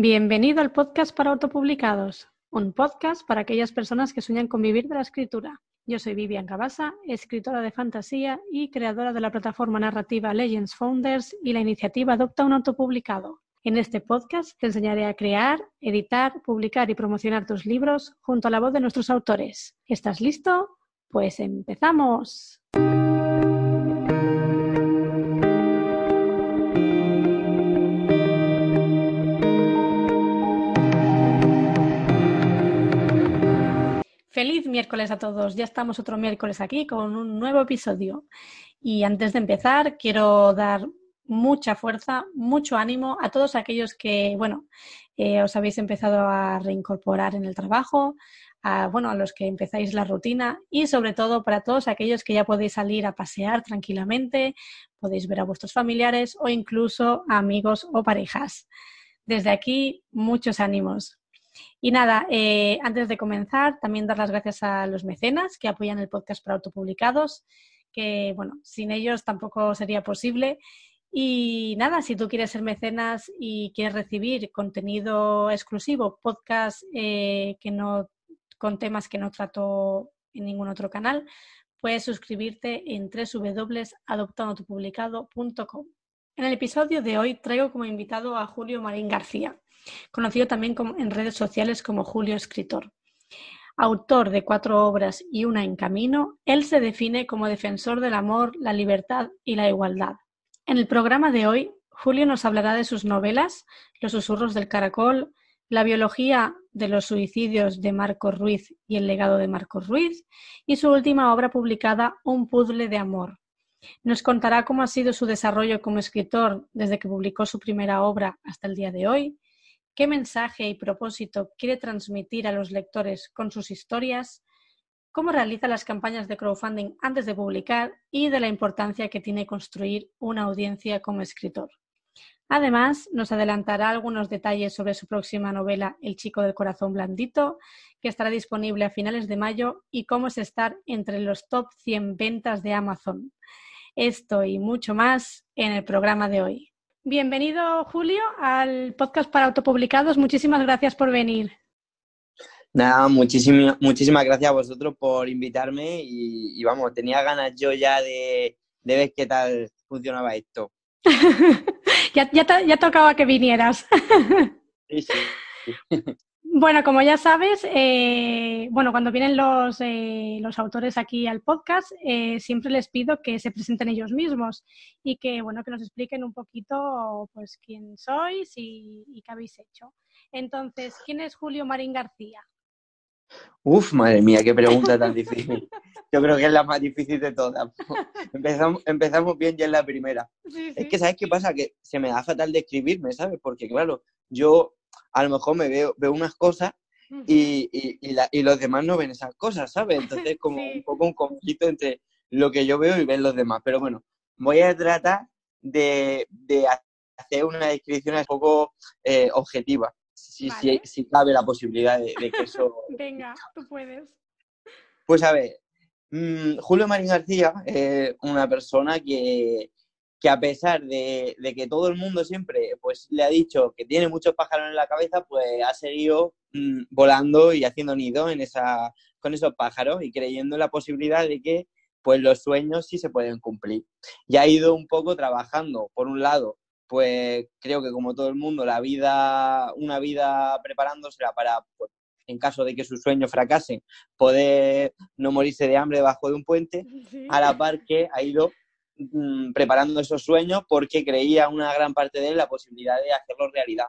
Bienvenido al podcast para autopublicados, un podcast para aquellas personas que sueñan con vivir de la escritura. Yo soy Vivian Cabasa, escritora de fantasía y creadora de la plataforma narrativa Legends Founders y la iniciativa Adopta un autopublicado. En este podcast te enseñaré a crear, editar, publicar y promocionar tus libros junto a la voz de nuestros autores. ¿Estás listo? Pues empezamos. Feliz miércoles a todos. Ya estamos otro miércoles aquí con un nuevo episodio. Y antes de empezar, quiero dar mucha fuerza, mucho ánimo a todos aquellos que, bueno, eh, os habéis empezado a reincorporar en el trabajo, a, bueno, a los que empezáis la rutina y sobre todo para todos aquellos que ya podéis salir a pasear tranquilamente, podéis ver a vuestros familiares o incluso amigos o parejas. Desde aquí, muchos ánimos. Y nada, eh, antes de comenzar, también dar las gracias a los mecenas que apoyan el podcast para autopublicados, que bueno, sin ellos tampoco sería posible. Y nada, si tú quieres ser mecenas y quieres recibir contenido exclusivo, podcast eh, que no, con temas que no trato en ningún otro canal, puedes suscribirte en www.adoptadotupublicado.com. En el episodio de hoy traigo como invitado a Julio Marín García conocido también en redes sociales como Julio Escritor. Autor de cuatro obras y una en camino, él se define como defensor del amor, la libertad y la igualdad. En el programa de hoy, Julio nos hablará de sus novelas, Los susurros del caracol, La biología de los suicidios de Marcos Ruiz y el legado de Marcos Ruiz, y su última obra publicada, Un puzzle de amor. Nos contará cómo ha sido su desarrollo como escritor desde que publicó su primera obra hasta el día de hoy, qué mensaje y propósito quiere transmitir a los lectores con sus historias, cómo realiza las campañas de crowdfunding antes de publicar y de la importancia que tiene construir una audiencia como escritor. Además, nos adelantará algunos detalles sobre su próxima novela El chico del corazón blandito, que estará disponible a finales de mayo, y cómo es estar entre los top 100 ventas de Amazon. Esto y mucho más en el programa de hoy. Bienvenido, Julio, al podcast para autopublicados. Muchísimas gracias por venir. Nada, muchísimas, muchísimas gracias a vosotros por invitarme y, vamos, tenía ganas yo ya de, ver qué tal funcionaba esto. ya, ya, tocaba que vinieras. sí, sí. Bueno, como ya sabes, eh, bueno, cuando vienen los, eh, los, autores aquí al podcast, eh, siempre les pido que se presenten ellos mismos y que, bueno, que nos expliquen un poquito, pues, quién sois y, y qué habéis hecho. Entonces, ¿quién es Julio Marín García? Uf, madre mía, qué pregunta tan difícil. Yo creo que es la más difícil de todas. Empezamos, empezamos bien ya en la primera. Es que, ¿sabes qué pasa? Que se me da fatal de escribirme, ¿sabes? Porque, claro, yo a lo mejor me veo, veo unas cosas y, y, los demás no ven esas cosas, ¿sabes? Entonces como un poco un conflicto entre lo que yo veo y ven los demás. Pero bueno, voy a tratar de, hacer una descripción un poco eh, objetiva, si, si, cabe la posibilidad de, que eso... Venga, tú puedes. Pues a ver, mm, Julio Marín García es una persona que, que a pesar de, que todo el mundo siempre pues, le ha dicho que tiene muchos pájaros en la cabeza, pues ha seguido mm, volando y haciendo nido en esa, con esos pájaros y creyendo en la posibilidad de que pues, los sueños sí se pueden cumplir. Y ha ido un poco trabajando, por un lado, pues creo que como todo el mundo, la vida, una vida preparándose para, pues, en caso de que sus sueños fracasen, poder no morirse de hambre debajo de un puente, a la par que ha ido Mm, preparando esos sueños porque creía una gran parte de él la posibilidad de hacerlo realidad.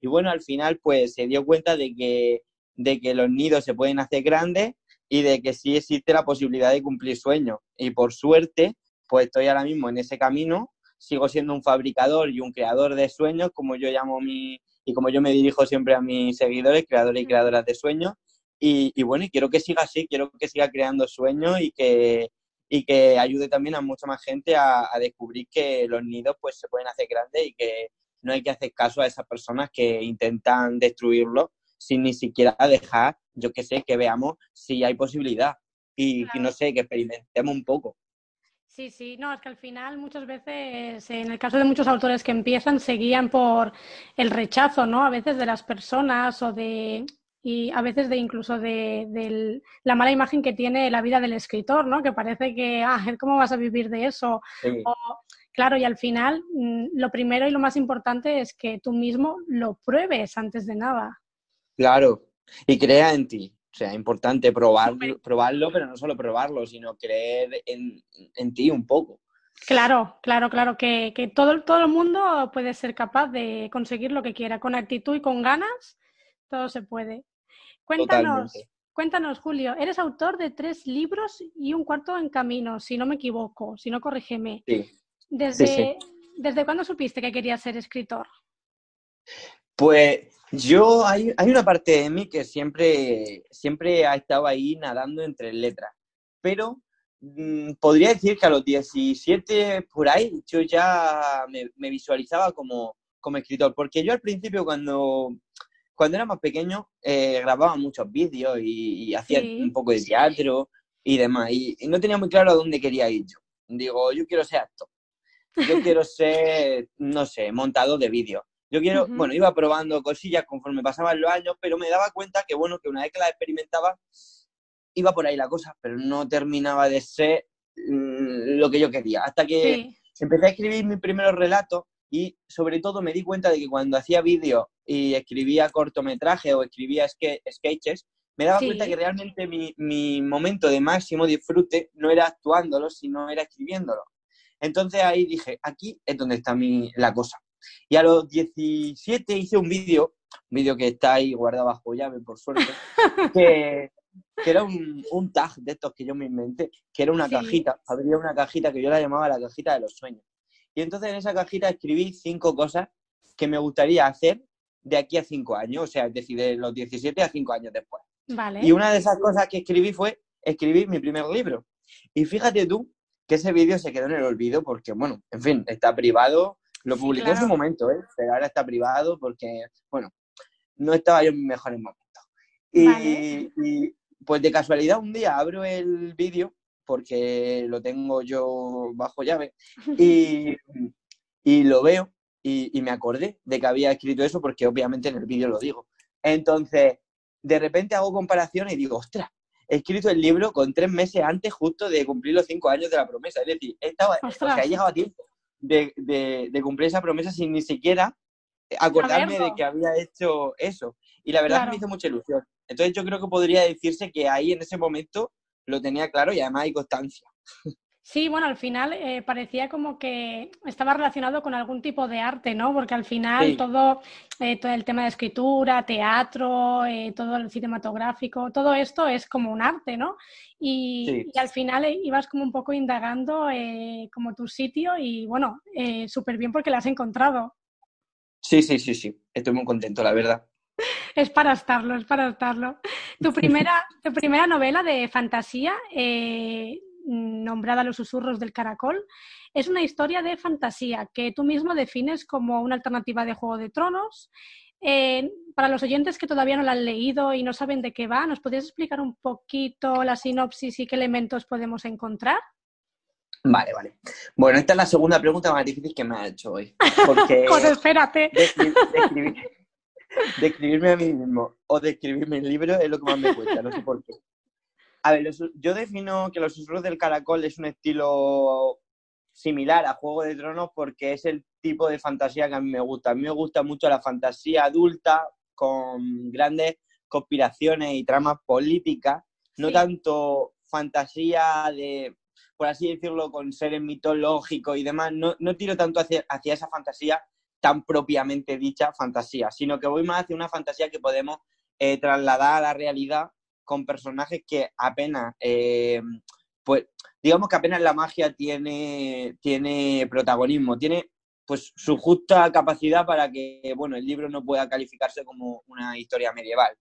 Y bueno, al final pues se dio cuenta de que, de que los nidos se pueden hacer grandes y de que sí existe la posibilidad de cumplir sueños. Y por suerte, pues estoy ahora mismo en ese camino, sigo siendo un fabricador y un creador de sueños, como yo llamo mi, y como yo me dirijo siempre a mis seguidores, creadores y creadoras de sueños. Y, y bueno, y quiero que siga así, quiero que siga creando sueños y que, y que ayude también a mucha más gente a, descubrir que los nidos pues se pueden hacer grandes y que no hay que hacer caso a esas personas que intentan destruirlo sin ni siquiera dejar, yo que sé, que veamos si hay posibilidad y, no sé, que experimentemos un poco. Sí, sí, no, es que al final muchas veces, en el caso de muchos autores que empiezan, se guían por el rechazo, ¿no? A veces de las personas o de, y a veces de incluso de, la mala imagen que tiene la vida del escritor, ¿no? Que parece que, ah, ¿cómo vas a vivir de eso? claro, y al final mm, lo primero y lo más importante es que tú mismo lo pruebes antes de nada. Claro, y crea en ti. O sea, importante probarlo, probarlo, pero no solo probarlo, sino creer en, ti un poco. Claro, claro, claro, que, todo, todo el mundo puede ser capaz de conseguir lo que quiera. Con actitud y con ganas, todo se puede. Cuéntanos, cuéntanos, Julio, eres autor de tres libros y un cuarto en camino, si no me equivoco, si no corrígeme. Sí. Desde, ¿Desde cuándo supiste que querías ser escritor? Pues yo, hay, hay, una parte de mí que siempre, siempre ha estado ahí nadando entre letras, pero mm, podría decir que a los 17 por ahí yo ya me, visualizaba como, como, escritor, porque yo al principio cuando, cuando era más pequeño eh, grababa muchos vídeos y, hacía un poco de teatro y demás, y, no tenía muy claro a dónde quería ir yo. Digo, yo quiero ser actor, yo quiero ser, no sé, montador de vídeos. Yo quiero, bueno, iba probando cosillas conforme pasaban los años, pero me daba cuenta que, bueno, que una vez que las experimentaba, iba por ahí la cosa, pero no terminaba de ser mm, lo que yo quería. Hasta que empecé a escribir mis primeros relatos y sobre todo me di cuenta de que cuando hacía vídeos y escribía cortometrajes o escribía sketches, me daba cuenta que realmente mi, mi, momento de máximo disfrute no era actuándolo, sino era escribiéndolo. Entonces ahí dije, aquí es donde está mi, la cosa. Y a los 17 hice un vídeo, un vídeo que está ahí guardado bajo llave, por suerte, que, era un, un, tag de estos que yo me inventé, que era una cajita, habría una cajita que yo la llamaba la cajita de los sueños. Y entonces en esa cajita escribí cinco cosas que me gustaría hacer de aquí a cinco años, o sea, es decir, de los 17 a cinco años después. Y una de esas cosas que escribí fue escribir mi primer libro. Y fíjate tú que ese vídeo se quedó en el olvido porque, bueno, en fin, está privado, lo publiqué en su momento, ¿eh? pero ahora está privado porque, bueno, no estaba yo en mis mejores momentos. Y, pues de casualidad un día abro el vídeo porque lo tengo yo bajo llave y, y lo veo y, me acordé de que había escrito eso porque obviamente en el vídeo lo digo. Entonces, de repente hago comparación y digo, ostras, he escrito el libro con tres meses antes justo de cumplir los cinco años de la promesa. Es decir, estaba, o sea, he llegado a tiempo de, cumplir esa promesa sin ni siquiera acordarme de que había hecho eso. Y la verdad es que me hizo mucha ilusión. Entonces yo creo que podría decirse que ahí en ese momento lo tenía claro y además hay constancia. Sí, bueno, al final eh, parecía como que estaba relacionado con algún tipo de arte, ¿no? Porque al final todo, eh, todo el tema de escritura, teatro, eh, todo el cinematográfico, todo esto es como un arte, ¿no? Y, al final ibas como un poco indagando como tu sitio y bueno, súper bien porque lo has encontrado. Sí, sí, sí, sí, estoy muy contento, la verdad. es para estarlo, es para estarlo. Tu primera, tu primera novela de fantasía nombrada Los susurros del caracol, es una historia de fantasía que tú mismo defines como una alternativa de Juego de Tronos. Eh, para los oyentes que todavía no la han leído y no saben de qué va, ¿nos podrías explicar un poquito la sinopsis y qué elementos podemos encontrar? Vale, vale. Bueno, esta es la segunda pregunta más difícil que me ha hecho hoy. Porque pues espérate. Describirme a mí mismo o describirme el libro es lo que más me cuesta, no sé por qué. A ver, yo defino que Los susurros del caracol es un estilo similar a Juego de Tronos porque es el tipo de fantasía que a mí me gusta. A mí me gusta mucho la fantasía adulta con grandes conspiraciones y tramas políticas, no tanto fantasía de, por así decirlo, con seres mitológicos y demás. No, tiro tanto hacia, hacia esa fantasía tan propiamente dicha fantasía, sino que voy más hacia una fantasía que podemos eh, trasladar a la realidad con personajes que apenas, eh, pues digamos que apenas la magia tiene, tiene protagonismo, tiene pues su justa capacidad para que, bueno, el libro no pueda calificarse como una historia medieval.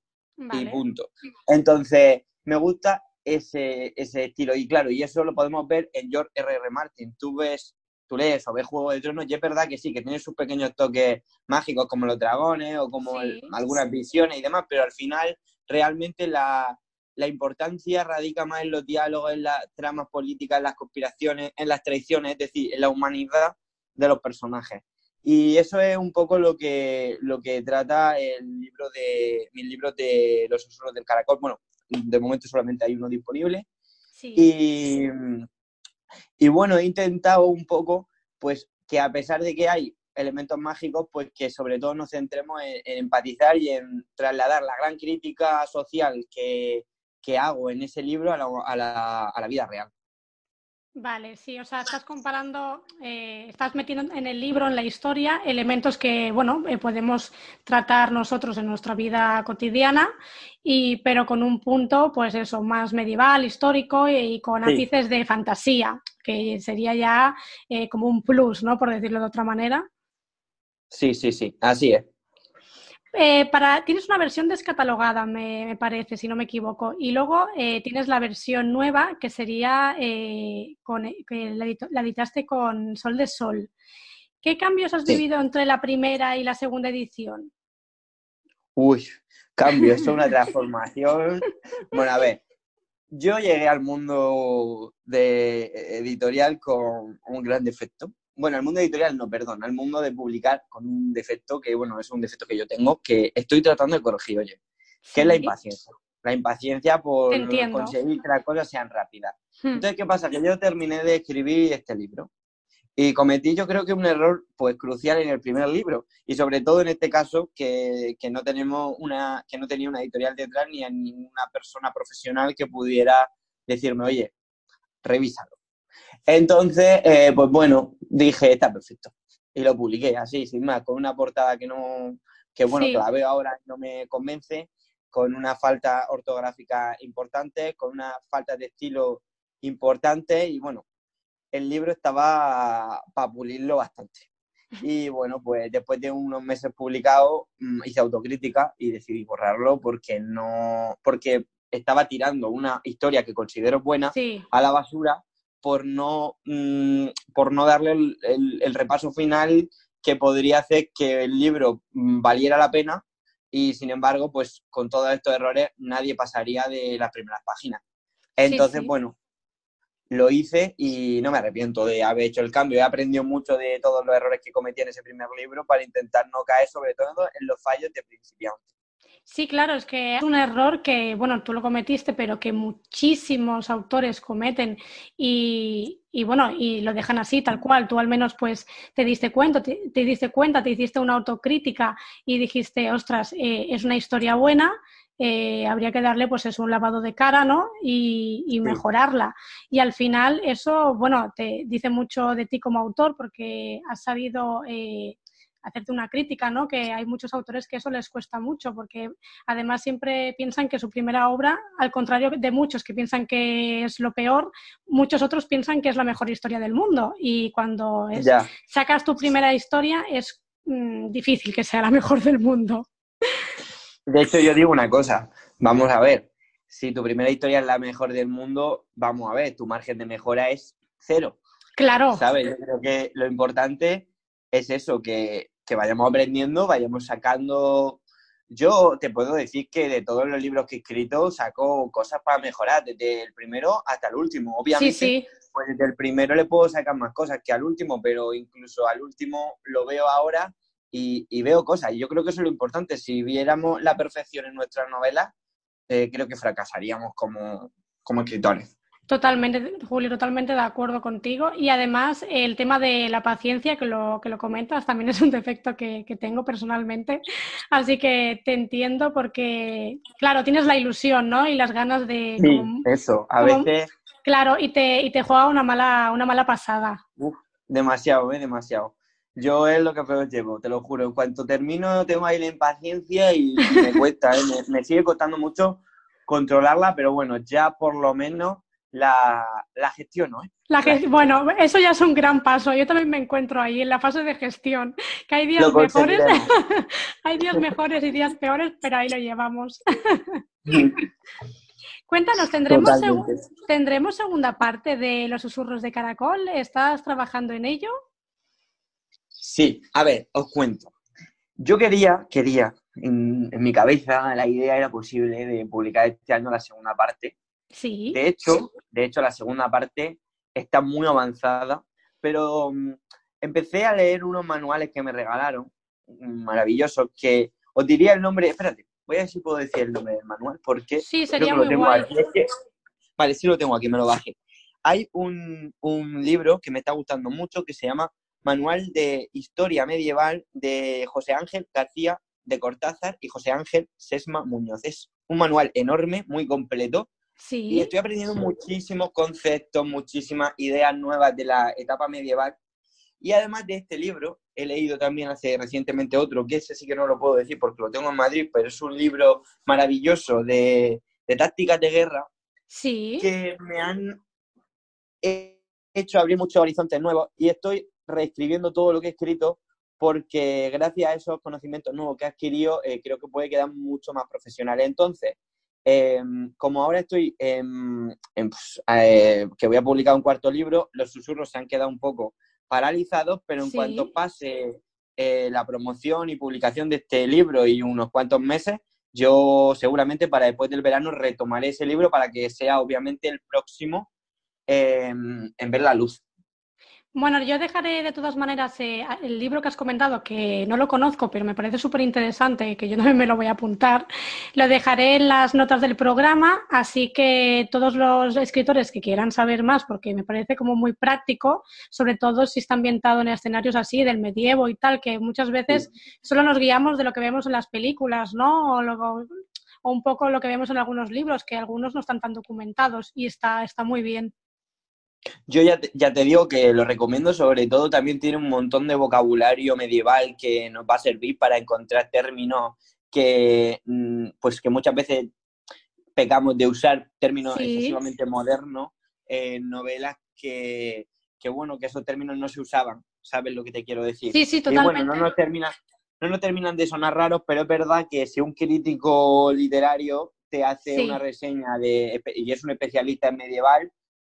Y punto. Entonces, me gusta ese, ese estilo. Y claro, y eso lo podemos ver en George R.R. R. Martin. Tú ves, tú lees o ves Juego de Tronos y es verdad que sí, que tiene sus pequeños toques mágicos como los dragones o como algunas visiones y demás, pero al final realmente la, la importancia radica más en los diálogos, en las tramas políticas, en las conspiraciones, en las traiciones, es decir, en la humanidad de los personajes. Y eso es un poco lo que, lo que trata el libro de, mis libros de Los susurros del caracol. Bueno, de momento solamente hay uno disponible. Y, y bueno, he intentado un poco, pues, que a pesar de que hay elementos mágicos, pues que sobre todo nos centremos en, empatizar y en trasladar la gran crítica social que, hago en ese libro a la, a la, a la vida real. Vale, sí, o sea, estás comparando, eh, estás metiendo en el libro, en la historia, elementos que, bueno, eh, podemos tratar nosotros en nuestra vida cotidiana, y, pero con un punto, pues eso, más medieval, histórico y, con ápices de fantasía, que sería ya eh, como un plus, ¿no? Por decirlo de otra manera. Sí, sí, sí, así es. Eh, para, tienes una versión descatalogada, me, parece, si no me equivoco, y luego eh, tienes la versión nueva que sería eh, con, que la, editaste con Sol de Sol. ¿Qué cambios has vivido entre la primera y la segunda edición? Uy, cambios, es una transformación. bueno, a ver, yo llegué al mundo de editorial con un gran defecto bueno, al mundo editorial no, perdón, al mundo de publicar con un defecto que, bueno, es un defecto que yo tengo, que estoy tratando de corregir, oye, que es la impaciencia. La impaciencia por conseguir que las cosas sean rápidas. Hmm. Entonces, ¿qué pasa? Que yo terminé de escribir este libro y cometí yo creo que un error pues crucial en el primer libro y sobre todo en este caso que, que no tenemos una que no tenía una editorial detrás ni a ninguna persona profesional que pudiera decirme oye revísalo entonces, eh, pues bueno, dije, está perfecto. Y lo publiqué así, sin más, con una portada que no, que bueno, que la veo ahora y no me convence, con una falta ortográfica importante, con una falta de estilo importante y bueno, el libro estaba para pulirlo bastante. Y bueno, pues después de unos meses publicado, mm, hice autocrítica y decidí borrarlo porque no, porque estaba tirando una historia que considero buena a la basura por no, mm, por no darle el, repaso final que podría hacer que el libro mm, valiera la pena y sin embargo, pues con todos estos errores nadie pasaría de las primeras páginas. Entonces, bueno, lo hice y no me arrepiento de haber hecho el cambio. He aprendido mucho de todos los errores que cometí en ese primer libro para intentar no caer sobre todo en los fallos de principiante. Sí, claro, es que es un error que, bueno, tú lo cometiste, pero que muchísimos autores cometen y, bueno, y lo dejan así, tal cual. Tú al menos pues te diste cuenta, te, diste cuenta, te hiciste una autocrítica y dijiste, ostras, eh, es una historia buena, eh, habría que darle pues es un lavado de cara, ¿no? Y, mejorarla. Y al final eso, bueno, te dice mucho de ti como autor porque has sabido eh, hacerte una crítica, ¿no? Que hay muchos autores que eso les cuesta mucho, porque además siempre piensan que su primera obra, al contrario de muchos que piensan que es lo peor, muchos otros piensan que es la mejor historia del mundo. Y cuando sacas tu primera historia, es mm, difícil que sea la mejor del mundo. De hecho, yo digo una cosa, vamos a ver, si tu primera historia es la mejor del mundo, vamos a ver, tu margen de mejora es cero. Claro. ¿Sabes? Yo creo que lo importante es eso, que que vayamos aprendiendo, vayamos sacando... Yo te puedo decir que de todos los libros que he escrito saco cosas para mejorar, desde el primero hasta el último. Obviamente, pues desde el primero le puedo sacar más cosas que al último, pero incluso al último lo veo ahora y, veo cosas. Y yo creo que eso es lo importante. Si viéramos la perfección en nuestras novelas, eh, creo que fracasaríamos como, como escritores. Totalmente, Julio, totalmente de acuerdo contigo. Y además el tema de la paciencia, que lo, que lo comentas, también es un defecto que, tengo personalmente. Así que te entiendo porque, claro, tienes la ilusión, ¿no? Y las ganas de... Sí, eso, a veces... Claro, y te, y te juega una mala, una mala pasada. demasiado, ¿eh? Demasiado. Yo es lo que peor llevo, te lo juro. En cuanto termino tengo ahí la impaciencia y me cuesta, ¿eh? me, me sigue costando mucho controlarla, pero bueno, ya por lo menos la, la gestión, ¿no? La bueno, eso ya es un gran paso. Yo también me encuentro ahí en la fase de gestión, que hay días mejores, hay días mejores y días peores, pero ahí lo llevamos. Cuéntanos, ¿tendremos, ¿tendremos segunda parte de los susurros de Caracol? ¿Estás trabajando en ello? Sí, a ver, os cuento. Yo quería, quería en, mi cabeza la idea era posible de publicar este año la segunda parte. Sí. De hecho, de hecho la segunda parte está muy avanzada, pero mm, empecé a leer unos manuales que me regalaron, mm, maravillosos, que os diría el nombre, espérate, voy a ver si puedo decir el nombre del manual, porque sí, sería muy guay. vale, sí lo tengo aquí, me lo bajé. Hay un, un libro que me está gustando mucho que se llama Manual de Historia Medieval de José Ángel García de Cortázar y José Ángel Sesma Muñoz. Es un manual enorme, muy completo. Sí. Y estoy aprendiendo muchísimos conceptos, muchísimas ideas nuevas de la etapa medieval. Y además de este libro, he leído también hace recientemente otro, que ese sí que no lo puedo decir porque lo tengo en Madrid, pero es un libro maravilloso de, de tácticas de guerra. Sí. Que me han hecho abrir muchos horizontes nuevos y estoy reescribiendo todo lo que he escrito porque gracias a esos conocimientos nuevos que he adquirido, eh, creo que puede quedar mucho más profesional. Entonces, em, como ahora estoy pues, eh, que voy a publicar un cuarto libro, los susurros se han quedado un poco paralizados, pero en cuanto pase eh, la promoción y publicación de este libro y unos cuantos meses, yo seguramente para después del verano retomaré ese libro para que sea obviamente el próximo en ver la luz. Bueno, yo dejaré de todas maneras eh, el libro que has comentado, que no lo conozco, pero me parece súper interesante, que yo también me lo voy a apuntar. Lo dejaré en las notas del programa, así que todos los escritores que quieran saber más, porque me parece como muy práctico, sobre todo si está ambientado en escenarios así, del medievo y tal, que muchas veces solo nos guiamos de lo que vemos en las películas, ¿no? O, o un poco lo que vemos en algunos libros, que algunos no están tan documentados y está, está muy bien. Yo ya te, ya te digo que lo recomiendo, sobre todo también tiene un montón de vocabulario medieval que nos va a servir para encontrar términos que, mm, pues que muchas veces pecamos de usar términos excesivamente modernos en novelas que, que, bueno, que esos términos no se usaban, ¿sabes lo que te quiero decir? Sí, sí, totalmente. Y bueno, no nos, termina, no nos terminan de sonar raros, pero es verdad que si un crítico literario te hace una reseña de, y es un especialista en medieval,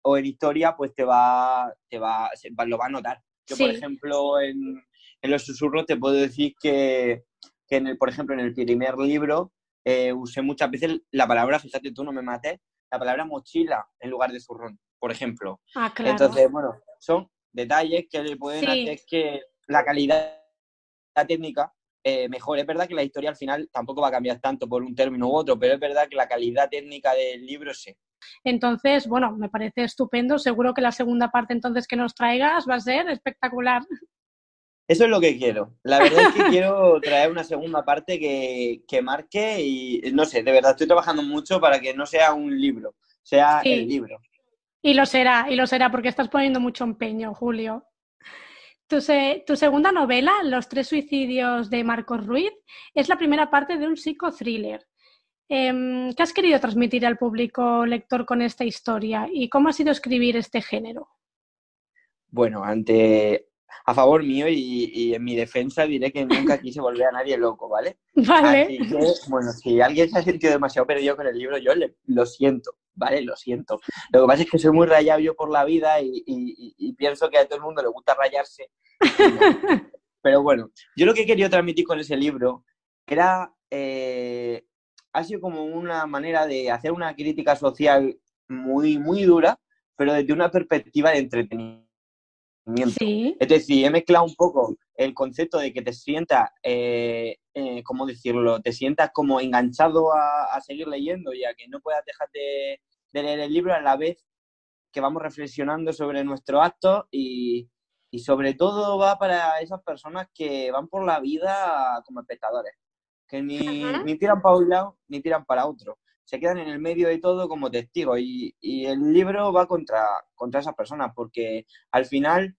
o en historia, pues te va, te va, lo va a notar. Yo, por ejemplo, en, en, los susurros te puedo decir que, que en el, por ejemplo, en el primer libro eh, usé muchas veces la palabra, fíjate tú, no me mates, la palabra mochila en lugar de zurrón, por ejemplo. Ah, claro. Entonces, bueno, son detalles que le pueden hacer que la calidad técnica eh, mejor. Es verdad que la historia al final tampoco va a cambiar tanto por un término u otro, pero es verdad que la calidad técnica del libro sí. Entonces, bueno, me parece estupendo. Seguro que la segunda parte entonces que nos traigas va a ser espectacular. Eso es lo que quiero. La verdad es que quiero traer una segunda parte que, que, marque y no sé, de verdad estoy trabajando mucho para que no sea un libro, sea el libro. Y lo será, y lo será porque estás poniendo mucho empeño, Julio. Tu, tu, segunda novela, Los tres suicidios de Marcos Ruiz, es la primera parte de un psicothriller. Em, ¿Qué has querido transmitir al público lector con esta historia y cómo ha sido escribir este género? Bueno, ante a favor mío y, en mi defensa diré que nunca quise volver a nadie loco, ¿vale? Vale. bueno, si alguien se ha sentido demasiado perdido con el libro, yo lo siento, ¿vale? Lo siento. Lo que pasa es que soy muy rayado yo por la vida y, pienso que a todo el mundo le gusta rayarse. Pero bueno, yo lo que he querido transmitir con ese libro era eh, ha sido como una manera de hacer una crítica social muy, muy dura, pero desde una perspectiva de entretenimiento. Es decir, he mezclado un poco el concepto de que te sientas, eh, eh, ¿cómo decirlo? Te sientas como enganchado a, seguir leyendo y a que no puedas dejar de, leer el libro a la vez que vamos reflexionando sobre nuestros actos y, y sobre todo va para esas personas que van por la vida como espectadores que ni, tiran para un lado ni tiran para otro. Se quedan en el medio de todo como testigos y, el libro va contra, contra esas personas porque al final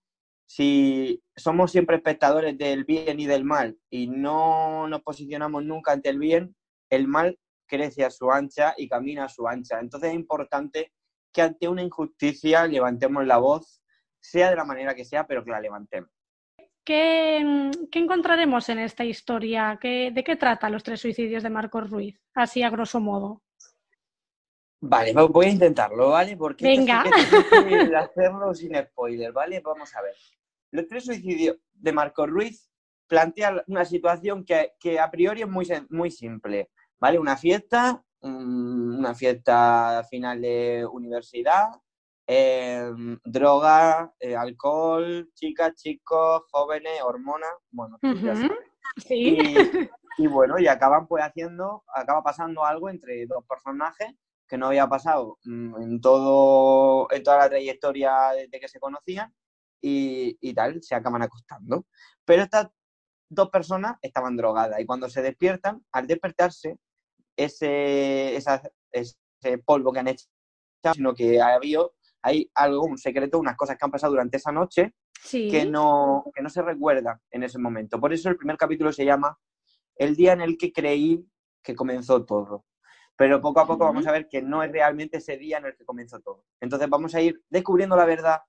si somos siempre espectadores del bien y del mal y no nos posicionamos nunca ante el bien, el mal crece a su ancha y camina a su ancha. Entonces es importante que ante una injusticia levantemos la voz, sea de la manera que sea, pero que la levantemos. ¿Qué, encontraremos en esta historia? ¿De qué trata los tres suicidios de Marcos Ruiz? Así a grosso modo. Vale, voy a intentarlo, ¿vale? Porque Venga. hacerlo sin spoiler, ¿vale? Vamos a ver. Los tres suicidios de Marcos Ruiz plantea una situación que, que, a priori es muy, muy simple, ¿vale? Una fiesta, una fiesta final de universidad, eh, droga, eh, alcohol, chicas, chicos, jóvenes, hormonas, bueno, Sí. Y, bueno, y acaban pues haciendo, acaba pasando algo entre dos personajes que no había pasado mm, en todo, en toda la trayectoria desde que se conocían y, y tal, se acaban acostando. Pero estas dos personas estaban drogadas y cuando se despiertan, al despertarse, ese, ese polvo que han hecho, sino que ha habido, hay algo, un secreto, unas cosas que han pasado durante esa noche que, no, que no se recuerdan en ese momento. Por eso el primer capítulo se llama El día en el que creí que comenzó todo. Pero poco a poco vamos a ver que no es realmente ese día en el que comenzó todo. Entonces vamos a ir descubriendo la verdad,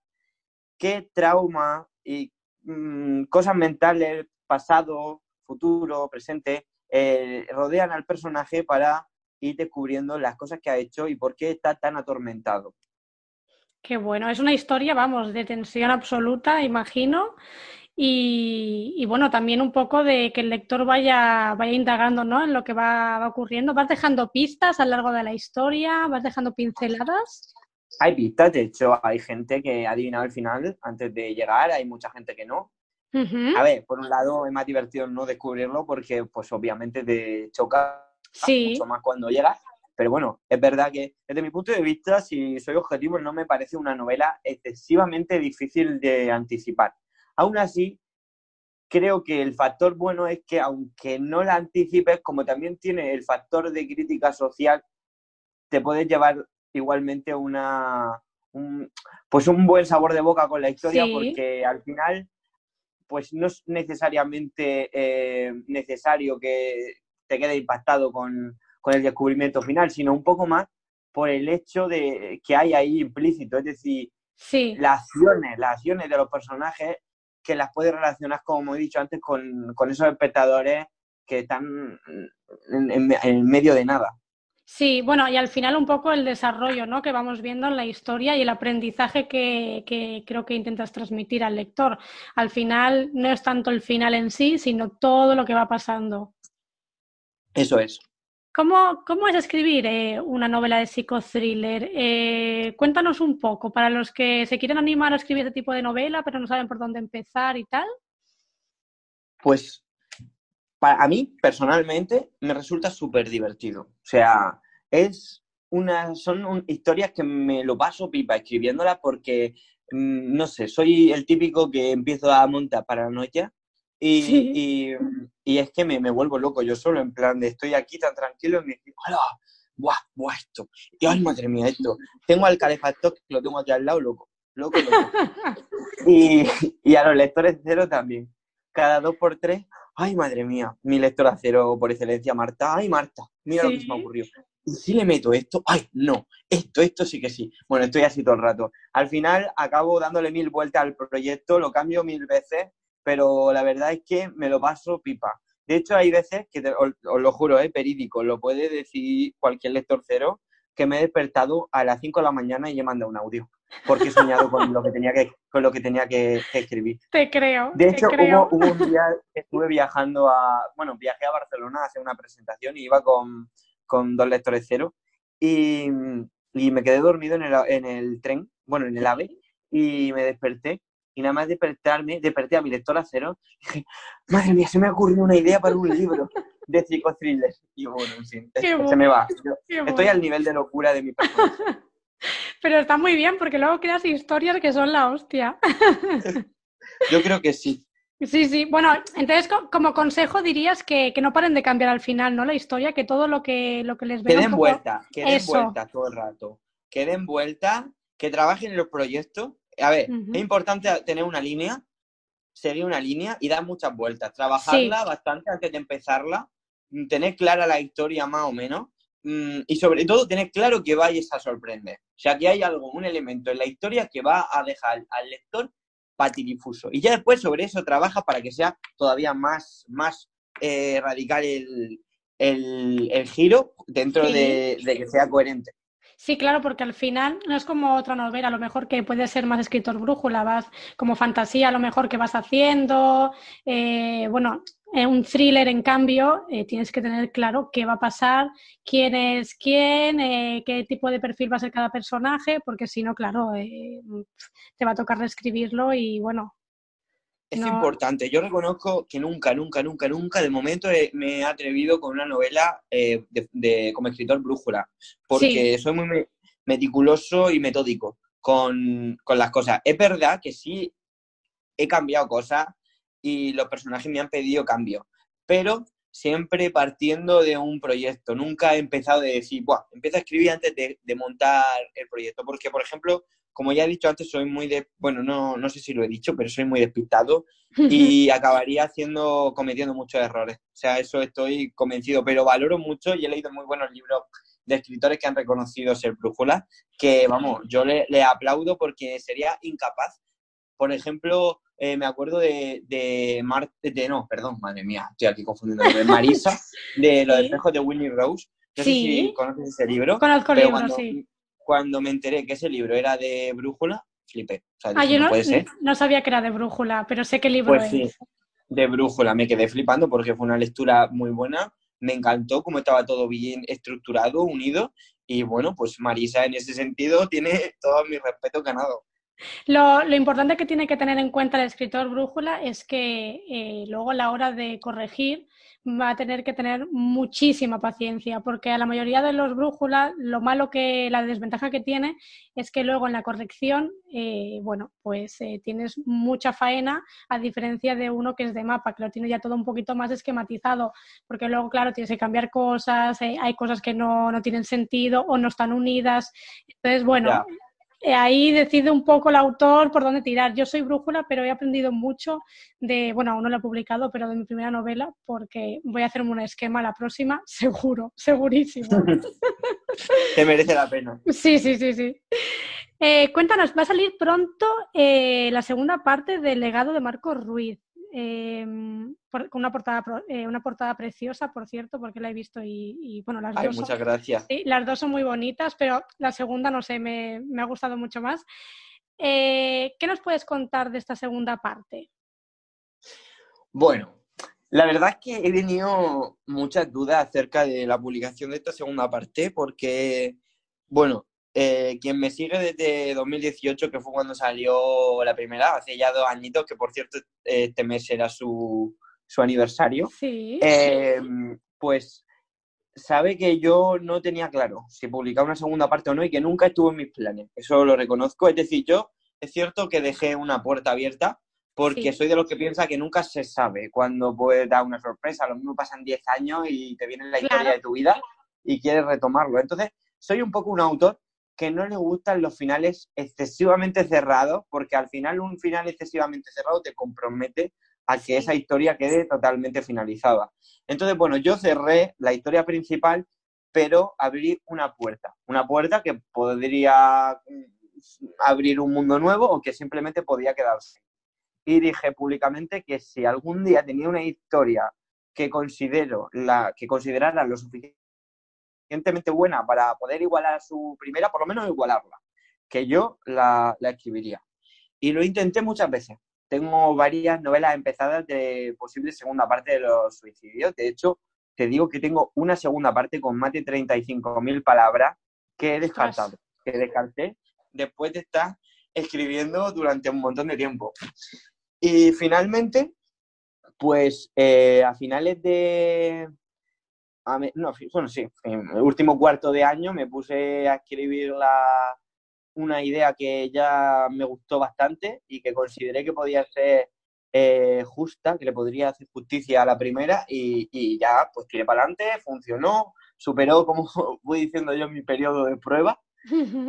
qué trauma y mm, cosas mentales, pasado, futuro, presente, eh, rodean al personaje para ir descubriendo las cosas que ha hecho y por qué está tan atormentado. Qué bueno, es una historia, vamos, de tensión absoluta, imagino. Y, bueno, también un poco de que el lector vaya, vaya indagando ¿no? en lo que va, ocurriendo. ¿Vas dejando pistas a lo largo de la historia? ¿Vas dejando pinceladas? Hay pistas, de hecho, hay gente que ha adivinado el final antes de llegar, hay mucha gente que no. A ver, por un lado es más divertido no descubrirlo porque, pues obviamente, te choca mucho más cuando llegas. Pero bueno, es verdad que desde mi punto de vista, si soy objetivo, no me parece una novela excesivamente difícil de anticipar. Aún así, creo que el factor bueno es que aunque no la anticipes, como también tiene el factor de crítica social, te puedes llevar igualmente una, un, pues un buen sabor de boca con la historia porque al final pues no es necesariamente eh, necesario que te quede impactado con, con el descubrimiento final, sino un poco más por el hecho de que hay ahí implícito, es decir, las acciones, las acciones de los personajes que las puedes relacionar, como he dicho antes, con, esos espectadores que están en, medio de nada. Sí, bueno, y al final un poco el desarrollo ¿no? que vamos viendo en la historia y el aprendizaje que, que, creo que intentas transmitir al lector. Al final no es tanto el final en sí, sino todo lo que va pasando. Eso es. ¿Cómo, ¿Cómo, es escribir eh, una novela de psicothriller? Eh, cuéntanos un poco, para los que se quieren animar a escribir este tipo de novela, pero no saben por dónde empezar y tal. Pues para a mí, personalmente, me resulta súper divertido. O sea, es una, son historias que me lo paso pipa escribiéndolas porque, mm, no sé, soy el típico que empiezo a montar paranoia y, y, es que me, me, vuelvo loco yo solo, en plan de estoy aquí tan tranquilo y me digo, ¡hola! ¡Buah, buah, esto! Y, ¡ay, madre mía, esto! Tengo al calefactor que lo tengo aquí al lado, loco. Loco, loco. y, y a los lectores cero también. Cada dos por tres, ¡ay, madre mía! Mi lectora cero por excelencia, Marta. ¡Ay, Marta! Mira lo que se me ocurrió. ¿Y si le meto esto? ¡Ay, no! Esto, esto sí que sí. Bueno, estoy así todo el rato. Al final acabo dándole mil vueltas al proyecto, lo cambio mil veces pero la verdad es que me lo paso pipa. De hecho, hay veces que, os, lo juro, es verídico, lo puede decir cualquier lector cero, que me he despertado a las 5 de la mañana y he mandado un audio, porque he soñado con lo que tenía que, con lo que, tenía que, escribir. Te creo. De hecho, Hubo, un día que estuve viajando a, bueno, viajé a Barcelona a hacer una presentación y iba con, con dos lectores cero y, y, me quedé dormido en el, en el tren, bueno, en el AVE, y me desperté y nada más despertarme, desperté a mi lectora cero, y dije, madre mía, se me ha ocurrido una idea para un libro de psicothriller. Y bueno, en fin, se me va. estoy al nivel de locura de mi persona. Pero está muy bien, porque luego creas historias que son la hostia. Yo creo que sí. Sí, sí. Bueno, entonces como consejo dirías que, no paren de cambiar al final, ¿no? La historia, que todo lo que, lo que les venga. Que den vuelta, que den vuelta todo el rato. Que den vuelta, que trabajen en los proyectos a ver, es importante tener una línea, seguir una línea y dar muchas vueltas. Trabajarla bastante antes de empezarla, mm, tener clara la historia más o menos mm, y sobre todo tener claro que vayas a sorprender. O sea, que hay algo, un elemento en la historia que va a dejar al lector patidifuso. Y ya después sobre eso trabaja para que sea todavía más, más eh, radical el, giro dentro de, de que sea coherente. Sí, claro, porque al final no es como otra novela, a lo mejor que puede ser más escritor brújula, vas como fantasía, a lo mejor que vas haciendo. Eh, bueno, en un thriller, en cambio, eh, tienes que tener claro qué va a pasar, quién es quién, eh, qué tipo de perfil va a ser cada personaje, porque si no, claro, te va a tocar reescribirlo y bueno, es importante. Yo reconozco que nunca, nunca, nunca, nunca, de momento me he atrevido con una novela eh, de, como escritor brújula, porque soy muy meticuloso y metódico con, las cosas. Es verdad que sí he cambiado cosas y los personajes me han pedido cambio, pero siempre partiendo de un proyecto. Nunca he empezado de decir, Buah, empiezo a escribir antes de, de montar el proyecto, porque, por ejemplo, como ya he dicho antes, soy muy de, bueno, no, no sé si lo he dicho, pero soy muy despistado y acabaría haciendo, cometiendo muchos errores. O sea, eso estoy convencido, pero valoro mucho y he leído muy buenos libros de escritores que han reconocido ser brújula, que vamos, yo le, aplaudo porque sería incapaz. Por ejemplo, eh, me acuerdo de, de, de, no, perdón, madre mía, estoy aquí confundiendo, de Marisa, de Los espejos de Winnie Rose. No sé si conoces ese libro. Conozco el libro, sí cuando me enteré que ese libro era de Brújula, flipé. ah, yo no, sabía que era de Brújula, pero sé qué libro pues es. Sí, de Brújula. Me quedé flipando porque fue una lectura muy buena. Me encantó cómo estaba todo bien estructurado, unido. Y bueno, pues Marisa en ese sentido tiene todo mi respeto ganado. Lo, importante que tiene que tener en cuenta el escritor brújula es que eh, luego a la hora de corregir va a tener que tener muchísima paciencia, porque a la mayoría de los brújulas lo malo que, la desventaja que tiene es que luego en la corrección, eh, bueno, pues eh, tienes mucha faena a diferencia de uno que es de mapa, que lo tiene ya todo un poquito más esquematizado, porque luego, claro, tienes que cambiar cosas, hay cosas que no, no, tienen sentido o no están unidas. Entonces, bueno, eh, ahí decide un poco el autor por dónde tirar. Yo soy brújula, pero he aprendido mucho de, bueno, aún no lo he publicado, pero de mi primera novela, porque voy a hacerme un esquema la próxima, seguro, segurísimo. Te merece la pena. Sí, sí, sí, sí. Eh, cuéntanos, va a salir pronto eh, la segunda parte del legado de Marcos Ruiz. Em, con una portada, eh, una portada preciosa, por cierto, porque la he visto y, bueno, las dos. Muchas gracias. las dos son muy bonitas, pero la segunda, no sé, me, ha gustado mucho más. Eh, ¿Qué nos puedes contar de esta segunda parte? Bueno, la verdad es que he tenido muchas dudas acerca de la publicación de esta segunda parte, porque, bueno, eh, quien me sigue desde 2018, que fue cuando salió la primera, hace ya dos añitos, que por cierto este mes era su, aniversario, eh, pues sabe que yo no tenía claro si publicar una segunda parte o no y que nunca estuvo en mis planes. Eso lo reconozco. Es decir, yo es cierto que dejé una puerta abierta porque soy de los que piensa que nunca se sabe cuando puede dar una sorpresa. Lo mismo pasan 10 años y te viene la historia de tu vida y quieres retomarlo. Entonces, soy un poco un autor que no le gustan los finales excesivamente cerrados, porque al final un final excesivamente cerrado te compromete a que esa historia quede totalmente finalizada. Entonces, bueno, yo cerré la historia principal, pero abrí una puerta, una puerta que podría mm, abrir un mundo nuevo o que simplemente podía quedarse. Y dije públicamente que si algún día tenía una historia que considero la que considerara lo suficiente suficientemente buena para poder igualar a su primera, por lo menos igualarla, que yo la, escribiría. Y lo intenté muchas veces. Tengo varias novelas empezadas de posible segunda parte de los suicidios. De hecho, te digo que tengo una segunda parte con más de 35.000 palabras que he descartado, que descarté después de estar escribiendo durante un montón de tiempo. Y finalmente, pues eh, a finales de, no, bueno, sí, en el último cuarto de año me puse a escribir la, una idea que ya me gustó bastante y que consideré que podía ser eh, justa, que le podría hacer justicia a la primera y, ya pues tiré para adelante, funcionó, superó, como voy diciendo yo, mi periodo de prueba.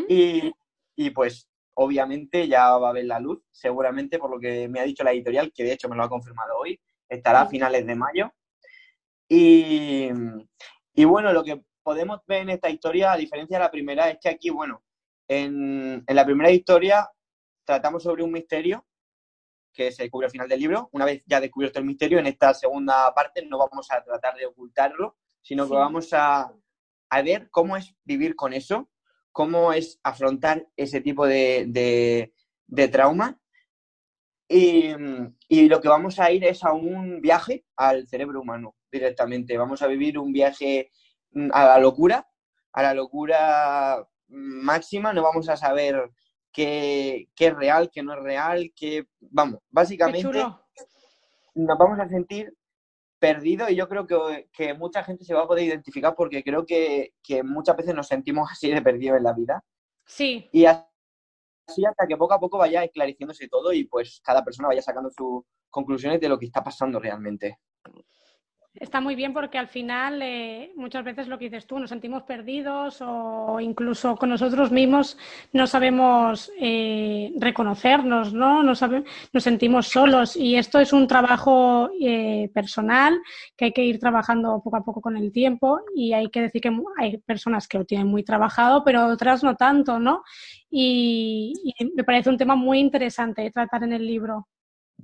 Y, y pues obviamente ya va a ver la luz, seguramente por lo que me ha dicho la editorial, que de hecho me lo ha confirmado hoy, estará a finales de mayo y, bueno, lo que podemos ver en esta historia, a diferencia de la primera, es que aquí, bueno, en, la primera historia tratamos sobre un misterio que se descubre al final del libro. Una vez ya descubierto el misterio, en esta segunda parte no vamos a tratar de ocultarlo, sino que vamos a, a, ver cómo es vivir con eso, cómo es afrontar ese tipo de, trauma. Y, y, lo que vamos a ir es a un viaje al cerebro humano directamente. Vamos a vivir un viaje mm, a la locura, a la locura máxima. No vamos a saber qué, es real, qué no es real, qué... Vamos, básicamente nos vamos a sentir perdidos y yo creo que, mucha gente se va a poder identificar porque creo que, muchas veces nos sentimos así de perdidos en la vida. Sí. Y así hasta que poco a poco vaya esclareciéndose todo y pues cada persona vaya sacando sus conclusiones de lo que está pasando realmente. Está muy bien porque al final eh, muchas veces lo que dices tú, nos sentimos perdidos o incluso con nosotros mismos no sabemos eh, reconocernos, ¿no? Nos, nos, sentimos solos y esto es un trabajo eh, personal que hay que ir trabajando poco a poco con el tiempo y hay que decir que hay personas que lo tienen muy trabajado, pero otras no tanto, ¿no? y me parece un tema muy interesante tratar en el libro.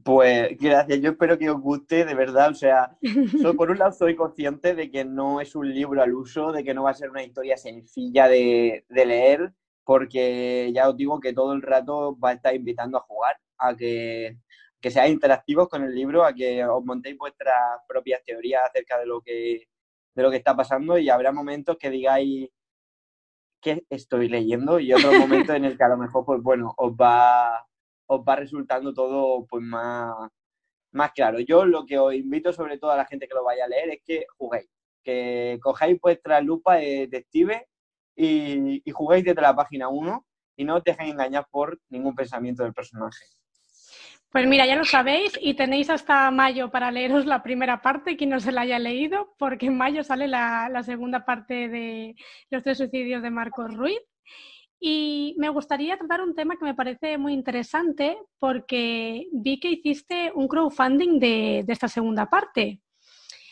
Pues gracias, yo espero que os guste, de verdad. O sea, por un lado soy consciente de que no es un libro al uso, de que no va a ser una historia sencilla de, leer, porque ya os digo que todo el rato va a estar invitando a jugar, a que, que seáis interactivos con el libro, a que os montéis vuestras propias teorías acerca de lo que, de lo que está pasando y habrá momentos que digáis que estoy leyendo y otros momentos en el que a lo mejor, pues bueno, os va os va resultando todo pues más, más claro. Yo lo que os invito sobre todo a la gente que lo vaya a leer es que juguéis, que cojáis vuestra lupa de detective y, y juguéis desde la página 1 y no os dejéis engañar por ningún pensamiento del personaje. Pues mira, ya lo sabéis y tenéis hasta mayo para leeros la primera parte, quien no se la haya leído, porque en mayo sale la, la segunda parte de los tres suicidios de Marcos Ruiz. Y me gustaría tratar un tema que me parece muy interesante porque vi que hiciste un crowdfunding de, esta segunda parte.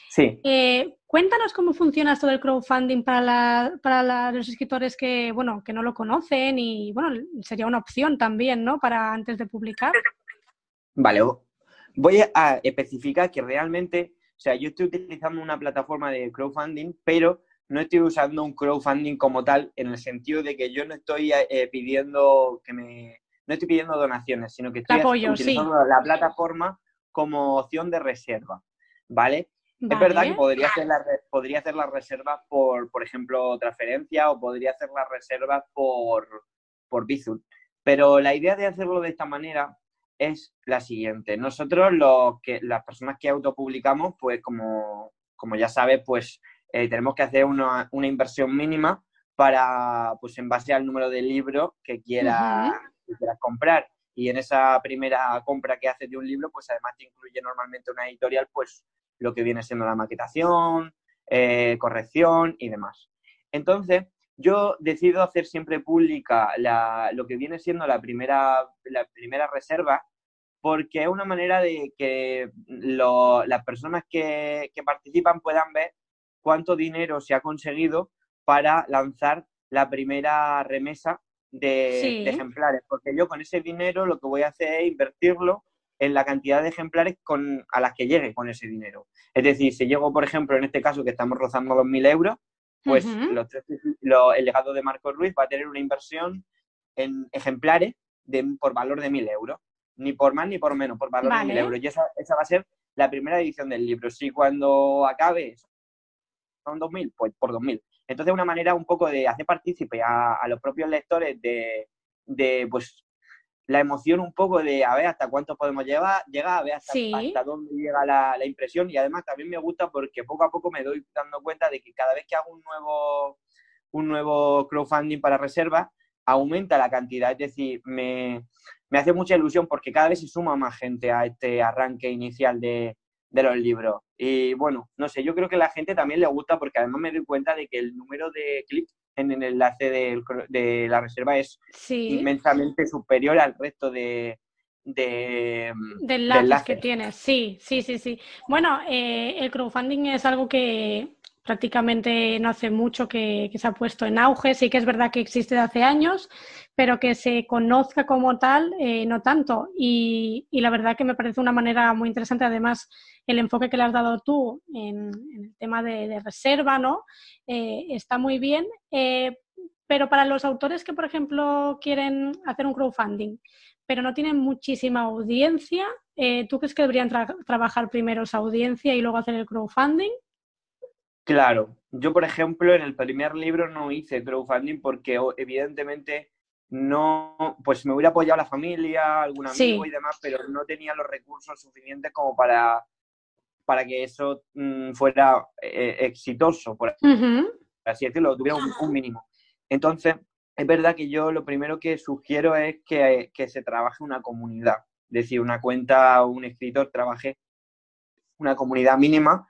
Sí. Eh, cuéntanos cómo funciona esto del crowdfunding para, para los escritores que, bueno, que no lo conocen y, bueno, sería una opción también, ¿no? Para antes de publicar. Vale, voy a especificar que realmente, o sea, yo estoy utilizando una plataforma de crowdfunding, pero no estoy usando un crowdfunding como tal en el sentido de que yo no estoy eh, pidiendo que me no estoy pidiendo donaciones, sino que estoy utilizando la plataforma como opción de reserva, ¿vale? Es verdad que podría hacer la, podría hacer la reserva por, por ejemplo, transferencia o podría hacer la reserva por, por Bizum. Pero la idea de hacerlo de esta manera es la siguiente. Nosotros, los que, las personas que autopublicamos, pues como, como ya sabes, pues eh, tenemos que hacer una, inversión mínima para, pues en base al número de libros que, quieras comprar. Y en esa primera compra que haces de un libro, pues además te incluye normalmente una editorial, pues lo que viene siendo la maquetación, eh, corrección y demás. Entonces, yo decido hacer siempre pública lo que viene siendo la primera, la primera reserva, porque es una manera de que las personas que, que, participan puedan ver cuánto dinero se ha conseguido para lanzar la primera remesa de, ejemplares, porque yo con ese dinero lo que voy a hacer es invertirlo en la cantidad de ejemplares con, a las que llegue con ese dinero. Es decir, si llego, por ejemplo, en este caso que estamos rozando los mil euros, pues el legado de Marco Ruiz va a tener una inversión en ejemplares de, por valor de mil euros. Ni por más ni por menos, por valor de mil euros. Y esa, esa va a ser la primera edición del libro. Si cuando acabe son 2.000, pues por 2.000. Entonces, una manera un poco de hacer partícipe a, los propios lectores de, de, pues, la emoción un poco de a ver hasta cuánto podemos llevar, llegar, a ver hasta, dónde llega la, impresión. Y además también me gusta porque poco a poco me doy dando cuenta de que cada vez que hago un nuevo, un nuevo crowdfunding para reservas, aumenta la cantidad. Es decir, me, me hace mucha ilusión porque cada vez se suma más gente a este arranque inicial de, de los libros. Y bueno, no sé, yo creo que a la gente también le gusta porque además me doy cuenta de que el número de clics en el enlace de, la reserva es inmensamente superior al resto de, de, enlaces, que tienes. Sí, sí, sí, sí. Bueno, eh, el crowdfunding es algo que prácticamente no hace mucho que, se ha puesto en auge. Sí que es verdad que existe de hace años, pero que se conozca como tal, eh, no tanto. Y, la verdad que me parece una manera muy interesante, además, el enfoque que le has dado tú en, el tema de, reserva, ¿no? Eh, está muy bien. Eh, pero para los autores que, por ejemplo, quieren hacer un crowdfunding, pero no tienen muchísima audiencia, ¿tú crees que deberían trabajar primero esa audiencia y luego hacer el crowdfunding? Claro, yo por ejemplo en el primer libro no hice crowdfunding porque evidentemente no, pues me hubiera apoyado la familia, algún amigo y demás, pero no tenía los recursos suficientes como para, para que eso mm, fuera eh, exitoso, por así decirlo, tuviera un, mínimo. Entonces, es verdad que yo lo primero que sugiero es que, que se trabaje una comunidad, es decir, una cuenta, un escritor trabaje una comunidad mínima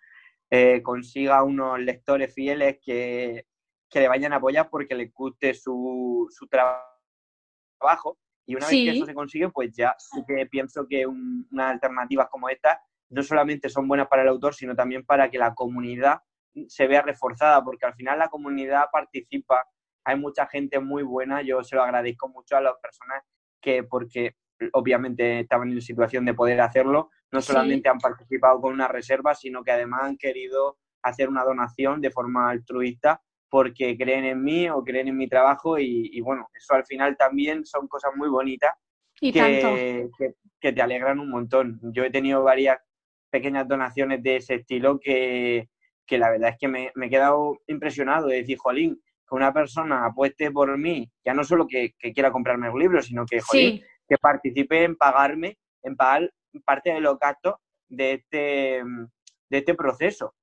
eh, consiga unos lectores fieles que, le vayan a apoyar porque les guste su, su trabajo. Y una vez que eso se consigue, pues ya sí que pienso que unas alternativas como esta no solamente son buenas para el autor, sino también para que la comunidad se vea reforzada, porque al final la comunidad participa, hay mucha gente muy buena, yo se lo agradezco mucho a las personas que, porque obviamente estaban en situación de poder hacerlo, no solamente han participado con una reserva, sino que además han querido hacer una donación de forma altruista porque creen en mí o creen en mi trabajo y, bueno, eso al final también son cosas muy bonitas que, que, te alegran un montón. Yo he tenido varias pequeñas donaciones de ese estilo que, la verdad es que me, he quedado impresionado de decir, jolín, que una persona apueste por mí, ya no solo que, quiera comprarme un libro, sino que, jolín, que participe en pagarme, en pagar parte de los gastos de este, de este proceso.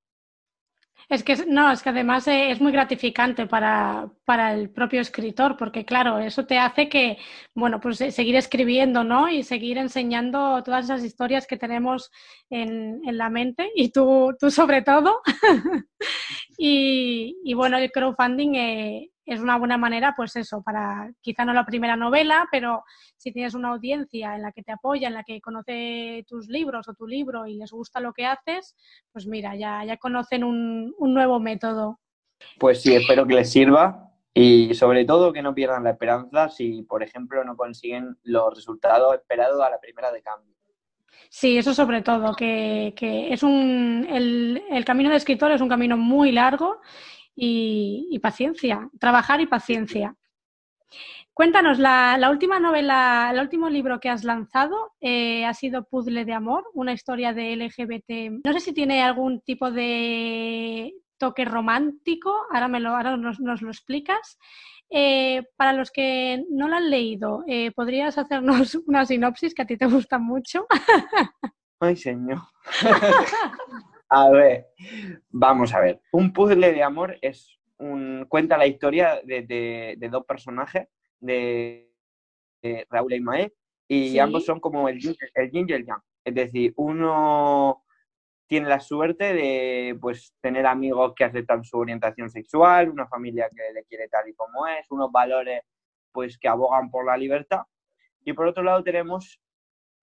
Es que no, es que además eh, es muy gratificante para, para, el propio escritor, porque claro, eso te hace que, bueno, pues eh, seguir escribiendo, ¿no? Y seguir enseñando todas esas historias que tenemos en, en la mente, y tú, tú sobre todo. y, bueno, el crowdfunding eh, es una buena manera, pues eso, para quizá no la primera novela, pero si tienes una audiencia en la que te apoya, en la que conoce tus libros o tu libro y les gusta lo que haces, pues mira, ya, ya conocen un, nuevo método. Pues sí, espero que les sirva y sobre todo que no pierdan la esperanza si, por ejemplo, no consiguen los resultados esperados a la primera de cambio. Sí, eso sobre todo, que, es un, el, el camino de escritor es un camino muy largo y, paciencia, trabajar y paciencia. Cuéntanos, la, última novela, el último libro que has lanzado eh, ha sido Puzzle de Amor, una historia de LGBT. No sé si tiene algún tipo de toque romántico, ahora, me lo, ahora nos, lo explicas. Eh, para los que no lo han leído, eh, ¿podrías hacernos una sinopsis que a ti te gusta mucho? Ay, señor. A ver, vamos a ver. Un puzzle de amor es un, cuenta la historia de, dos personajes, de, Raúl y Mae, y ambos son como el yin, el y el yang. Es decir, uno tiene la suerte de pues tener amigos que aceptan su orientación sexual, una familia que le quiere tal y como es, unos valores pues que abogan por la libertad. Y por otro lado tenemos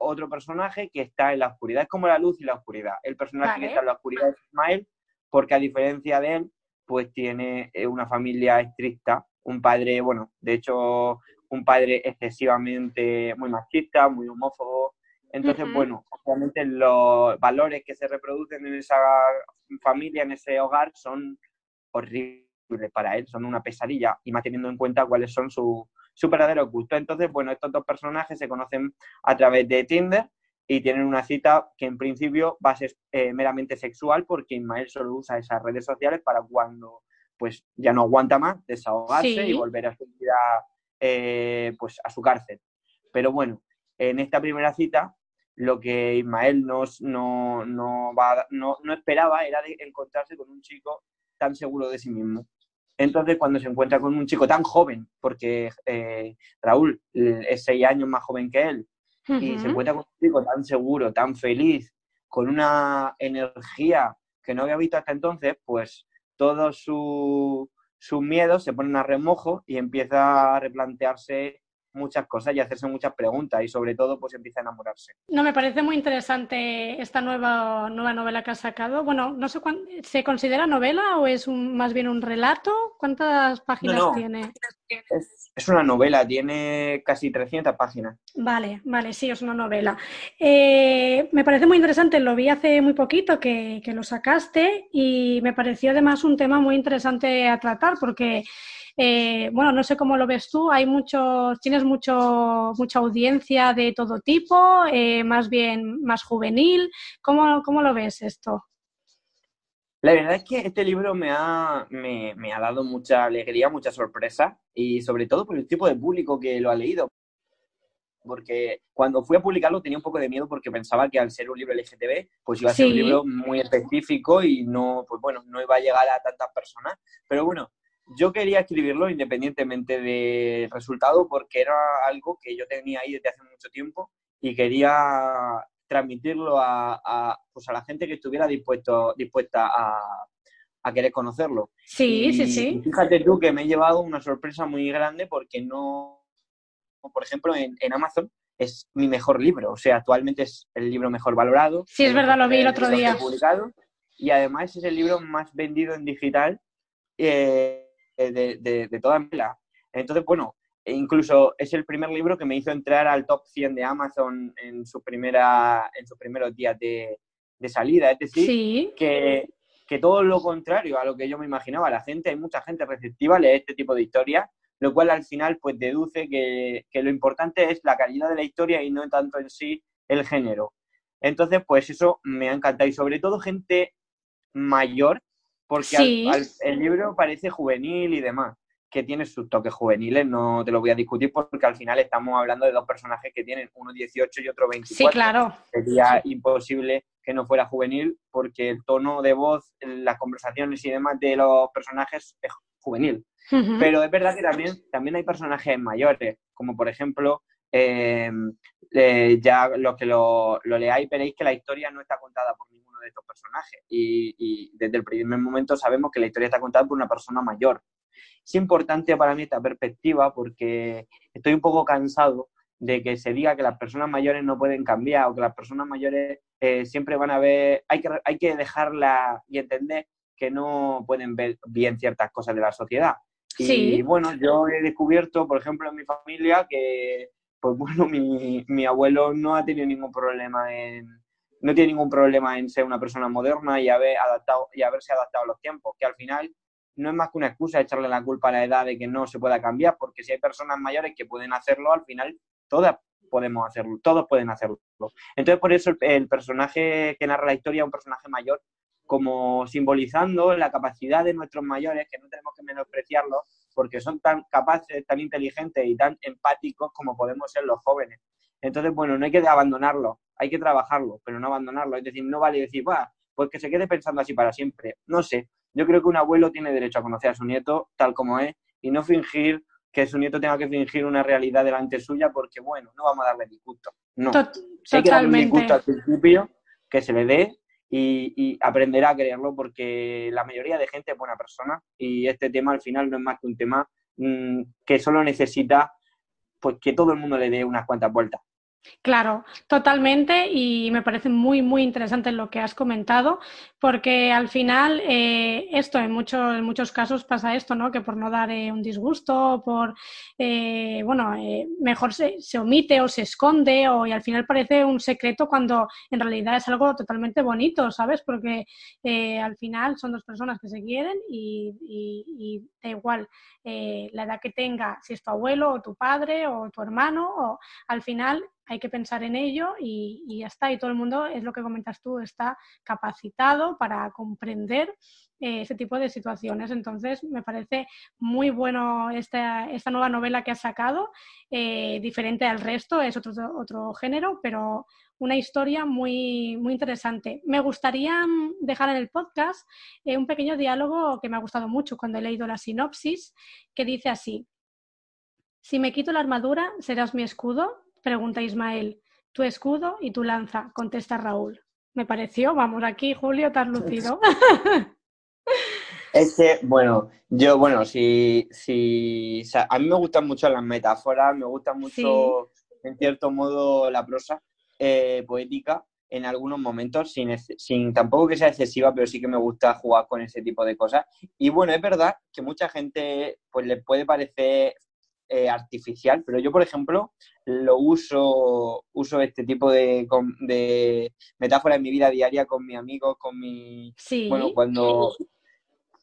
otro personaje que está en la oscuridad. Es como la luz y la oscuridad. El personaje que está en la oscuridad es Ismael, porque a diferencia de él, pues tiene eh, una familia estricta, un padre, bueno, de hecho, un padre excesivamente muy machista, muy homófobo. Entonces, bueno, obviamente los valores que se reproducen en esa familia, en ese hogar, son horribles para él, son una pesadilla, y más teniendo en cuenta cuáles son sus su verdadero gusto. Entonces, bueno, estos dos personajes se conocen a través de Tinder y tienen una cita que en principio va a ser eh, meramente sexual porque Ismael solo usa esas redes sociales para cuando pues ya no aguanta más desahogarse y volver a su vida eh, pues a su cárcel. Pero bueno, en esta primera cita lo que Ismael no, no, no, va, no, no esperaba era de encontrarse con un chico tan seguro de sí mismo. Entonces, cuando se encuentra con un chico tan joven, porque eh, Raúl es seis años más joven que él, y se encuentra con un chico tan seguro, tan feliz, con una energía que no había visto hasta entonces, pues todos sus miedos se ponen a remojo y empieza a replantearse muchas cosas y hacerse muchas preguntas y sobre todo pues empieza a enamorarse. No, me parece muy interesante esta nueva, nueva novela que has sacado. Bueno, no sé ¿se considera novela o es más bien un relato? ¿Cuántas páginas tiene? Es, una novela, tiene casi 300 páginas. Vale, vale, sí, es una novela. Eh, me parece muy interesante, lo vi hace muy poquito que, que, lo sacaste y me pareció además un tema muy interesante a tratar porque, eh, bueno, no sé cómo lo ves tú, hay muchos, tienes mucho, mucha audiencia de todo tipo, eh, más bien más juvenil. ¿Cómo, ¿Cómo lo ves esto? La verdad es que este libro me ha, me, ha dado mucha alegría, mucha sorpresa y sobre todo por el tipo de público que lo ha leído. Porque cuando fui a publicarlo tenía un poco de miedo porque pensaba que al ser un libro LGTB, pues iba a ser un libro muy específico y no, pues bueno, no iba a llegar a tantas personas. Pero bueno, yo quería escribirlo independientemente del resultado porque era algo que yo tenía ahí desde hace mucho tiempo y quería transmitirlo a, pues a la gente que estuviera dispuesto, dispuesta a, querer conocerlo. Sí, sí, sí. Fíjate tú que me he llevado una sorpresa muy grande porque no, por ejemplo, en, Amazon es mi mejor libro, o sea, actualmente es el libro mejor valorado. Sí, es verdad, lo vi el otro día. Publicado, y además es el libro más vendido en digital eh, de, de, de toda la Entonces, bueno, e incluso es el primer libro que me hizo entrar al top 100 de Amazon en, su primera, en sus primeros días de, salida. Es decir, que, todo lo contrario a lo que yo me imaginaba. La gente, hay mucha gente receptiva a leer este tipo de historias, lo cual al final pues deduce que, lo importante es la calidad de la historia y no tanto en sí el género. Entonces, pues eso me ha encantado. Y sobre todo gente mayor, porque el libro parece juvenil y demás que tiene sus toques juveniles, no te lo voy a discutir porque al final estamos hablando de dos personajes que tienen uno 18 y otro 24. Sí, claro. Sería imposible que no fuera juvenil porque el tono de voz, las conversaciones y demás de los personajes es juvenil. Pero es verdad que también, también hay personajes mayores, como por ejemplo, em, eh, ya los que lo, lo leáis veréis que la historia no está contada por ninguno de estos personajes y, y desde el primer momento sabemos que la historia está contada por una persona mayor. Es importante para mí esta perspectiva porque estoy un poco cansado de que se diga que las personas mayores no pueden cambiar o que las personas mayores eh, siempre van a ver, hay que, hay que dejarla y entender que no pueden ver bien ciertas cosas de la sociedad. Y bueno, yo he descubierto, por ejemplo, en mi familia que, pues bueno, mi, mi abuelo no ha tenido ningún problema en, no tiene ningún problema en ser una persona moderna y haber adaptado y haberse adaptado a los tiempos, que al final no es más que una excusa echarle la culpa a la edad de que no se pueda cambiar, porque si hay personas mayores que pueden hacerlo, al final todas podemos hacerlo, todos pueden hacerlo. Entonces, por eso el, personaje que narra la historia es un personaje mayor, como simbolizando la capacidad de nuestros mayores, que no tenemos que menospreciarlos, porque son tan capaces, tan inteligentes y tan empáticos como podemos ser los jóvenes. Entonces, bueno, no hay que abandonarlo, hay que trabajarlo, pero no abandonarlo. Es decir, no vale decir, pues que se quede pensando así para siempre. No sé, yo creo que un abuelo tiene derecho a conocer a su nieto tal como es y no fingir que su nieto tenga que fingir una realidad delante suya porque, bueno, no vamos a darle disgusto. No. Hay que darle disgusto al principio, que se le dé y, y, aprenderá a creerlo porque la mayoría de gente es buena persona y este tema al final no es más que un tema mm, que solo necesita pues que todo el mundo le dé unas cuantas vueltas. Claro, totalmente y me parece muy, muy interesante lo que has comentado porque al final eh, esto en, muchos en muchos casos pasa esto, ¿no? Que por no dar eh, un disgusto, por, eh, bueno, mejor se, se, omite o se esconde o y al final parece un secreto cuando en realidad es algo totalmente bonito, ¿sabes? Porque al final son dos personas que se quieren y, y, y da igual la edad que tenga, si es tu abuelo o tu padre o tu hermano, o al final hay que pensar en ello y, ya está. Y todo el mundo, es lo que comentas tú, está capacitado para comprender eh, ese tipo de situaciones. Entonces, me parece muy bueno esta, esta nueva novela que has sacado, eh, diferente al resto, es otro, otro género, pero una historia muy, muy interesante. Me gustaría mm, dejar en el podcast eh, un pequeño diálogo que me ha gustado mucho cuando he leído la sinopsis, que dice así. Si me quito la armadura, serás mi escudo, Pregunta Ismael. Tu escudo y tu lanza, contesta Raúl. Me pareció, vamos, aquí, Julio, tan lucido. Es que, bueno, yo, bueno, si, si a mí me gustan mucho las metáforas, me gusta mucho, en cierto modo, la prosa eh, poética. en algunos momentos, sin, sin tampoco que sea excesiva, pero sí que me gusta jugar con ese tipo de cosas. Y bueno, es verdad que mucha gente pues le puede parecer eh, artificial, pero yo, por ejemplo, lo uso, uso este tipo de, de metáfora en mi vida diaria con mis amigos, con mi... Bueno, cuando...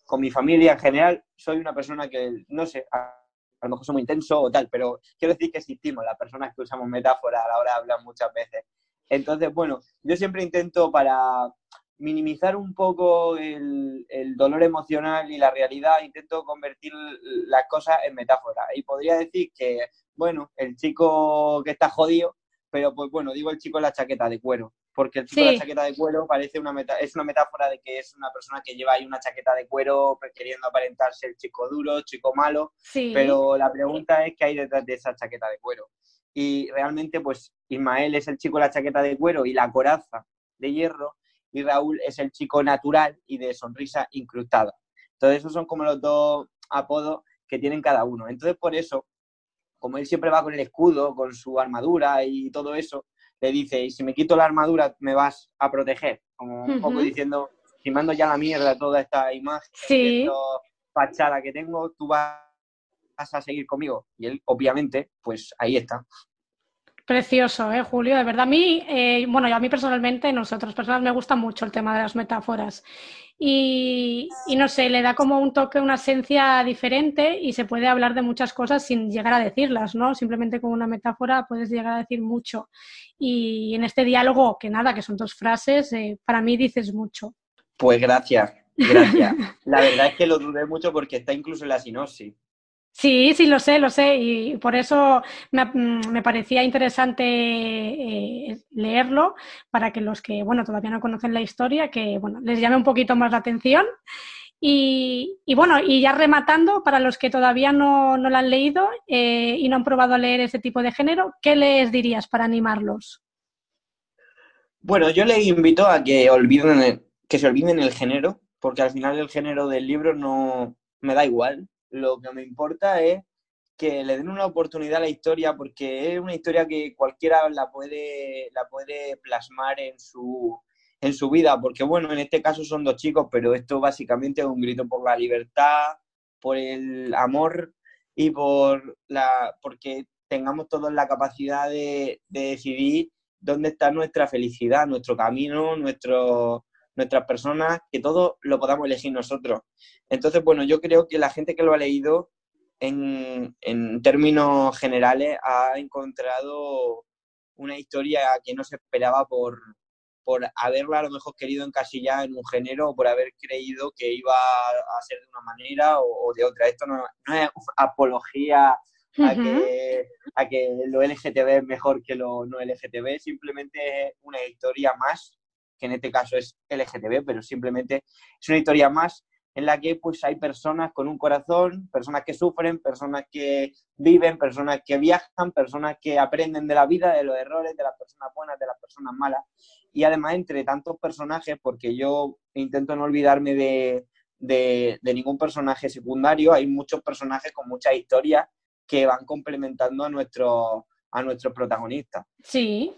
Con mi familia en general, soy una persona que, no sé, a, lo mejor soy muy intenso o tal, pero quiero decir que existimos, las personas que usamos metáfora a la hora de hablar muchas veces. Entonces, bueno, yo siempre intento para minimizar un poco el, dolor emocional y la realidad, intento convertir las cosas en metáfora. Y podría decir que, bueno, el chico que está jodido, pero pues bueno, digo el chico en la chaqueta de cuero, porque el chico en la chaqueta de cuero parece una es una metáfora de que es una persona que lleva ahí una chaqueta de cuero queriendo aparentarse el chico duro, chico malo, pero la pregunta es qué hay detrás de esa chaqueta de cuero. Y realmente pues Ismael es el chico de la chaqueta de cuero y la coraza de hierro y Raúl es el chico natural y de sonrisa incrustada. Entonces esos son como los dos apodos que tienen cada uno. Entonces por eso, como él siempre va con el escudo, con su armadura y todo eso, le dice, y si me quito la armadura me vas a proteger, como un poco diciendo, si mando ya la mierda toda esta imagen, sí. esta fachada que tengo, tú vas a seguir conmigo? Y él, obviamente, pues ahí está. Precioso, ¿eh, Julio? De verdad, a mí, eh, bueno, yo a mí personalmente, nosotros personas, me gusta mucho el tema de las metáforas. Y, no sé, le da como un toque, una esencia diferente y se puede hablar de muchas cosas sin llegar a decirlas, ¿no? Simplemente con una metáfora puedes llegar a decir mucho. Y en este diálogo, que nada, que son dos frases, eh, para mí dices mucho. Pues gracias, gracias. La verdad es que lo dudé mucho porque está incluso en la sinopsis. Sí, sí, lo sé, lo sé, y por eso me, mm, parecía interesante eh, leerlo para que los que, bueno, todavía no conocen la historia, que, bueno, les llame un poquito más la atención. Y, bueno, y ya rematando, para los que todavía no, no la han leído eh, y no han probado a leer ese tipo de género, ¿qué les dirías para animarlos? Bueno, yo les invito a que olviden que se olviden el género, porque al final el género del libro no me da igual lo que me importa es que le den una oportunidad a la historia porque es una historia que cualquiera la puede, la puede plasmar en su, en su vida, porque bueno, en este caso son dos chicos, pero esto básicamente es un grito por la libertad, por el amor y por la porque tengamos todos la capacidad de, de decidir dónde está nuestra felicidad, nuestro camino, nuestro, nuestras personas, que todo lo podamos elegir nosotros. Entonces, bueno, yo creo que la gente que lo ha leído, en, términos generales, ha encontrado una historia que no se esperaba por, por haberla a lo mejor querido encasillar en un género o por haber creído que iba a ser de una manera o, de otra. Esto no, es apología a, que, a que lo LGTB es mejor que lo no LGTB, simplemente es una historia más que en este caso es LGTB, pero simplemente es una historia más en la que pues hay personas con un corazón, personas que sufren, personas que viven, personas que viajan, personas que aprenden de la vida, de los errores, de las personas buenas, de las personas malas. Y además entre tantos personajes, porque yo intento no olvidarme de, de, ningún personaje secundario, hay muchos personajes con muchas historias que van complementando a nuestro a nuestros protagonistas. Sí,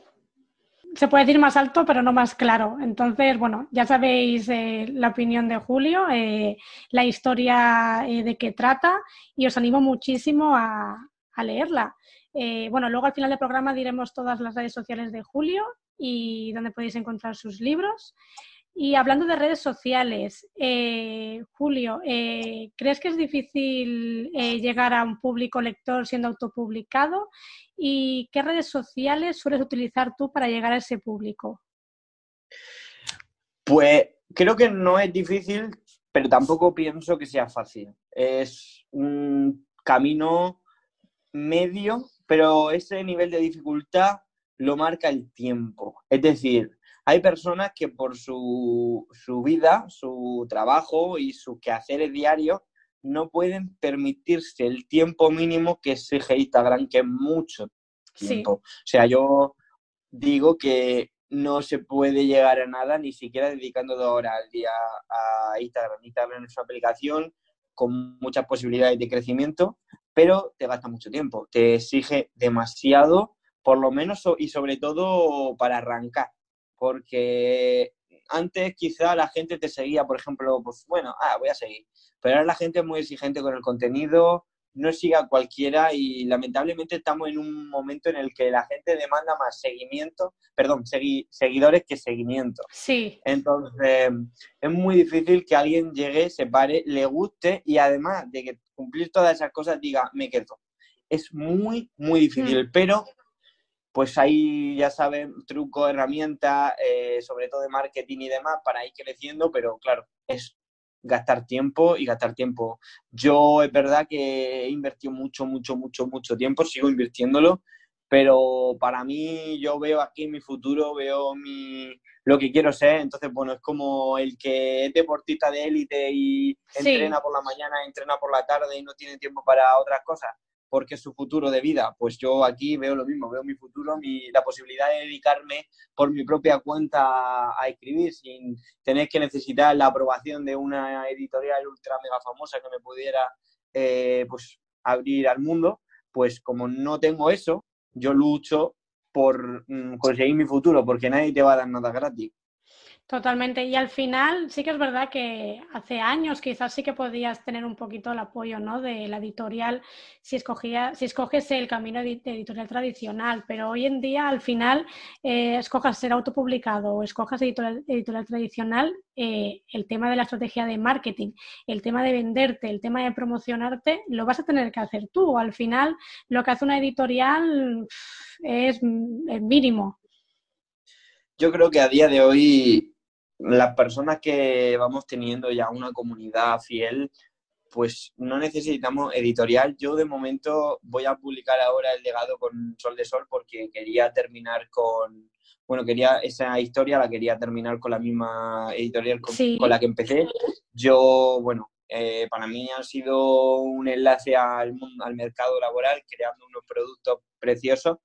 se puede decir más alto, pero no más claro. Entonces, bueno, ya sabéis eh, la opinión de Julio, eh, la historia eh, de qué trata y os animo muchísimo a, a leerla. bueno, luego al final del programa diremos todas las redes sociales de Julio y donde podéis encontrar sus libros. Y hablando de redes sociales, Julio, ¿crees que es difícil llegar a un público lector siendo autopublicado? ¿Y qué redes sociales sueles utilizar tú para llegar a ese público? Pues creo que no es difícil, pero tampoco pienso que sea fácil. Es un camino medio, pero ese nivel de dificultad lo marca el tiempo. Es decir, hay personas que por su, su vida, su trabajo y sus quehaceres diarios no pueden permitirse el tiempo mínimo que exige Instagram, que es mucho tiempo. O sea, yo digo que no se puede llegar a nada ni siquiera dedicando dos horas al día a Instagram. Instagram es una aplicación con muchas posibilidades de crecimiento, pero te gasta mucho tiempo, te exige demasiado, por lo menos y sobre todo para arrancar, porque antes quizá la gente te seguía, por ejemplo, pues bueno, ah, voy a seguir, pero ahora la gente es muy exigente con el contenido, no siga a cualquiera y lamentablemente estamos en un momento en el que la gente demanda más seguimiento, perdón, seguidores que seguimiento. Sí. Entonces, es muy difícil que alguien llegue, se pare, le guste y además de que cumplir todas esas cosas diga, me quedo. Es muy, muy difícil, mm. pero pues hay, ya saben, trucos, herramientas, eh, sobre todo de marketing y demás, para ir creciendo, pero claro, es gastar tiempo y gastar tiempo. Yo es verdad que he invertido mucho, mucho, mucho, mucho tiempo, sigo invirtiéndolo, pero para mí yo veo aquí mi futuro, veo mi, lo que quiero ser, entonces bueno, es como el que es deportista de élite y entrena por la mañana, entrena por la tarde y no tiene tiempo para otras cosas porque su futuro de vida. Pues yo aquí veo lo mismo, veo mi futuro, mi, la posibilidad de dedicarme por mi propia cuenta a, escribir sin tener que necesitar la aprobación de una editorial ultra mega famosa que me pudiera eh, pues abrir al mundo. Pues como no tengo eso, yo lucho por mm, conseguir mi futuro, porque nadie te va a dar nada gratis. Totalmente. Y al final sí que es verdad que hace años quizás sí que podías tener un poquito el apoyo ¿no? de la editorial si, escogía, si escoges el camino editorial tradicional, pero hoy en día al final eh, escojas ser autopublicado o escojas editorial, editorial tradicional, eh, el tema de la estrategia de marketing, el tema de venderte, el tema de promocionarte, lo vas a tener que hacer tú. Al final lo que hace una editorial es, es mínimo. Yo creo que a día de hoy las personas que vamos teniendo ya una comunidad fiel, pues no necesitamos editorial. Yo de momento voy a publicar ahora el legado con Sol de Sol porque quería terminar con, bueno, quería esa historia la quería terminar con la misma editorial con, la que empecé. Yo, bueno, eh, para mí ha sido un enlace al, al mercado laboral creando unos productos preciosos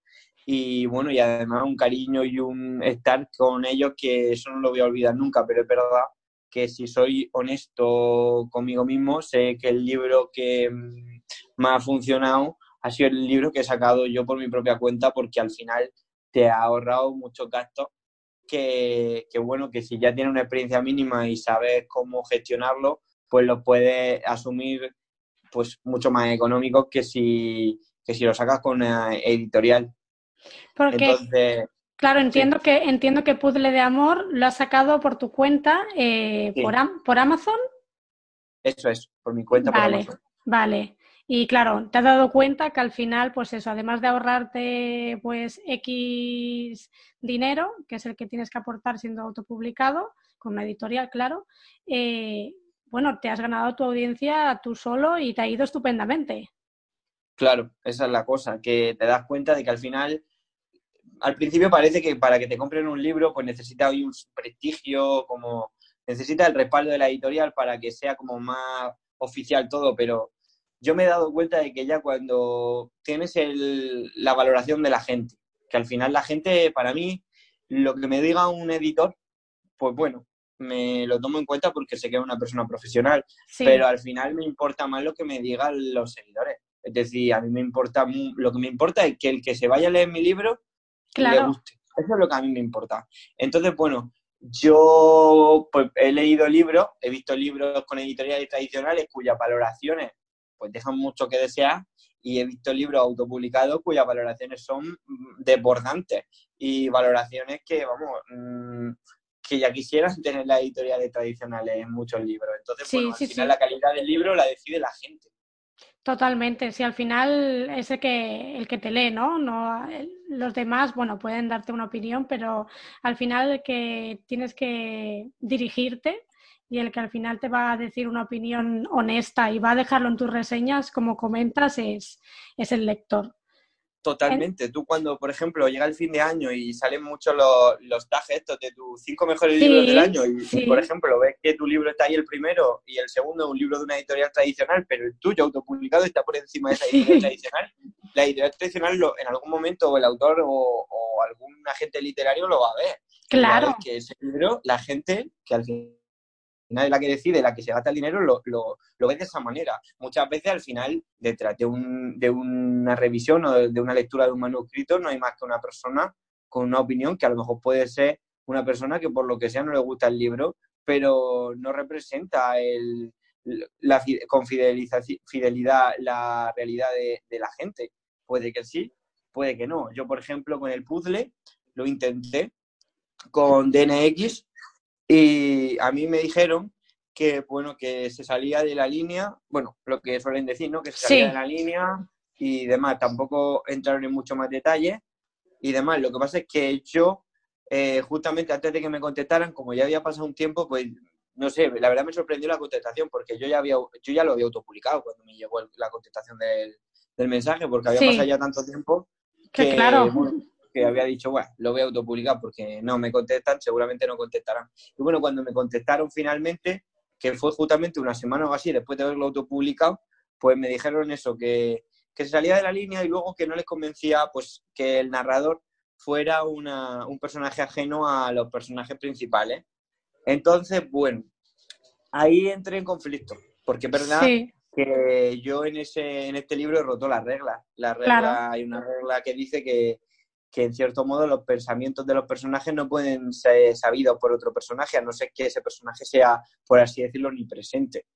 y bueno, y además un cariño y un estar con ellos que eso no lo voy a olvidar nunca, pero es verdad que si soy honesto conmigo mismo, sé que el libro que mm, más ha funcionado ha sido el libro que he sacado yo por mi propia cuenta porque al final te ha ahorrado muchos gastos que, que bueno, que si ya tienes una experiencia mínima y sabes cómo gestionarlo, pues lo puedes asumir pues mucho más económico que si, que si lo sacas con una editorial. Porque, claro, entiendo que entiendo que Puzzle de Amor lo has sacado por tu cuenta eh, por, por Amazon. Eso es, por mi cuenta vale, por Amazon. Vale. Y claro, te has dado cuenta que al final, pues eso, además de ahorrarte pues X dinero, que es el que tienes que aportar siendo autopublicado, con una editorial, claro, eh, bueno, te has ganado tu audiencia tú solo y te ha ido estupendamente. Claro, esa es la cosa, que te das cuenta de que al final al principio parece que para que te compren un libro, pues necesita hoy un prestigio, como necesita el respaldo de la editorial para que sea como más oficial todo, pero yo me he dado cuenta de que ya cuando tienes la valoración de la gente, que al final la gente, para mí, lo que me diga un editor, pues bueno, me lo tomo en cuenta porque sé que es una persona profesional, pero al final me importa más lo que me digan los seguidores. Es decir, a mí me importa, lo que me importa es que el que se vaya a leer mi libro claro. Eso es lo que a mí me importa. Entonces, bueno, yo pues, he leído libros, he visto libros con editoriales tradicionales cuyas valoraciones pues dejan mucho que desear y he visto libros autopublicados cuyas valoraciones son mm, desbordantes y valoraciones que, vamos, mm, que ya quisieran tener las editoriales tradicionales en muchos libros. Entonces, bueno, al final la calidad del libro la decide la gente. Totalmente, si al final es el que, el que te lee, ¿no? no los demás, bueno, pueden darte una opinión, pero al final el que tienes que dirigirte y el que al final te va a decir una opinión honesta y va a dejarlo en tus reseñas, como comentas, es, es el lector. Totalmente. Tú cuando, por ejemplo, llega el fin de año y salen mucho los, los tags estos de tus cinco mejores libros del año y, por ejemplo, ves que tu libro está ahí el primero y el segundo es un libro de una editorial tradicional, pero el tuyo autopublicado está por encima de esa editorial tradicional, la editorial tradicional en algún momento el autor o, algún agente literario lo va a ver. Claro. Que ese libro, la gente, que al final es la que decide, la que se gasta el dinero, lo, lo, lo ves de esa manera. Muchas veces al final, detrás de, un, de una revisión o de una lectura de un manuscrito, no hay más que una persona con una opinión que a lo mejor puede ser una persona que por lo que sea no le gusta el libro, pero no representa el, la, con fidelidad la realidad de, la gente. Puede que sí, puede que no. Yo, por ejemplo, con el puzzle lo intenté con DNX y a mí me dijeron que, bueno, que se salía de la línea, bueno, lo que suelen decir, ¿no? Que se salía de la línea y demás. Tampoco entraron en mucho más detalle y demás. Lo que pasa es que yo, eh, justamente antes de que me contestaran, como ya había pasado un tiempo, pues no sé, la verdad me sorprendió la contestación porque yo ya había, yo ya lo había autopublicado cuando me llegó la contestación del, mensaje, porque había pasado ya tanto tiempo que, claro. Que había dicho, bueno, lo voy a autopublicar porque no me contestan, seguramente no contestarán. Y bueno, cuando me contestaron finalmente, que fue justamente una semana o así después de haberlo autopublicado, pues me dijeron eso, que, que se salía de la línea y luego que no les convencía pues que el narrador fuera una, un personaje ajeno a los personajes principales. Entonces, bueno, ahí entré en conflicto, porque es verdad que yo en, ese, en este libro he roto las reglas. La regla, Hay una regla que dice que, que, en cierto modo los pensamientos de los personajes no pueden ser sabidos por otro personaje, a no ser que ese personaje sea, por así decirlo, omnipresente.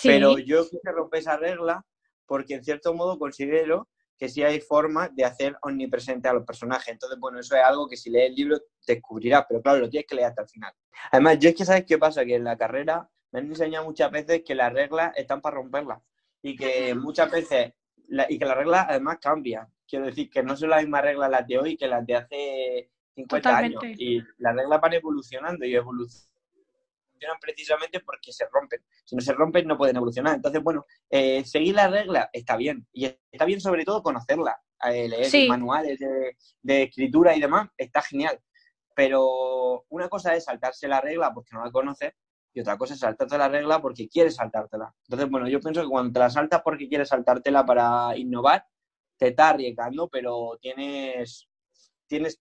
Pero yo quise romper esa regla porque en cierto modo considero que sí hay formas de hacer omnipresente a los personajes. Entonces, bueno, eso es algo que si lees el libro descubrirás, pero claro, lo tienes que leer hasta el final. Además, yo es que sabes qué pasa, que en la carrera me han enseñado muchas veces que las reglas están para romperlas y que muchas veces, y que las reglas además cambian. Quiero decir que no son las mismas reglas las de hoy que las de hace 50 años. Y las reglas van evolucionando y evolucionan precisamente porque se rompen. Si no se rompen, no pueden evolucionar. Entonces, bueno, eh, seguir las reglas está bien. Y está bien sobre todo conocerlas. Eh, leer manuales de, escritura y demás, está genial. Pero una cosa es saltarse la regla porque no la conoces y otra cosa es saltarte la regla porque quieres saltártela. Entonces, bueno, yo pienso que cuando te la saltas porque quieres saltártela para innovar, te está arriesgando, pero tienes, tienes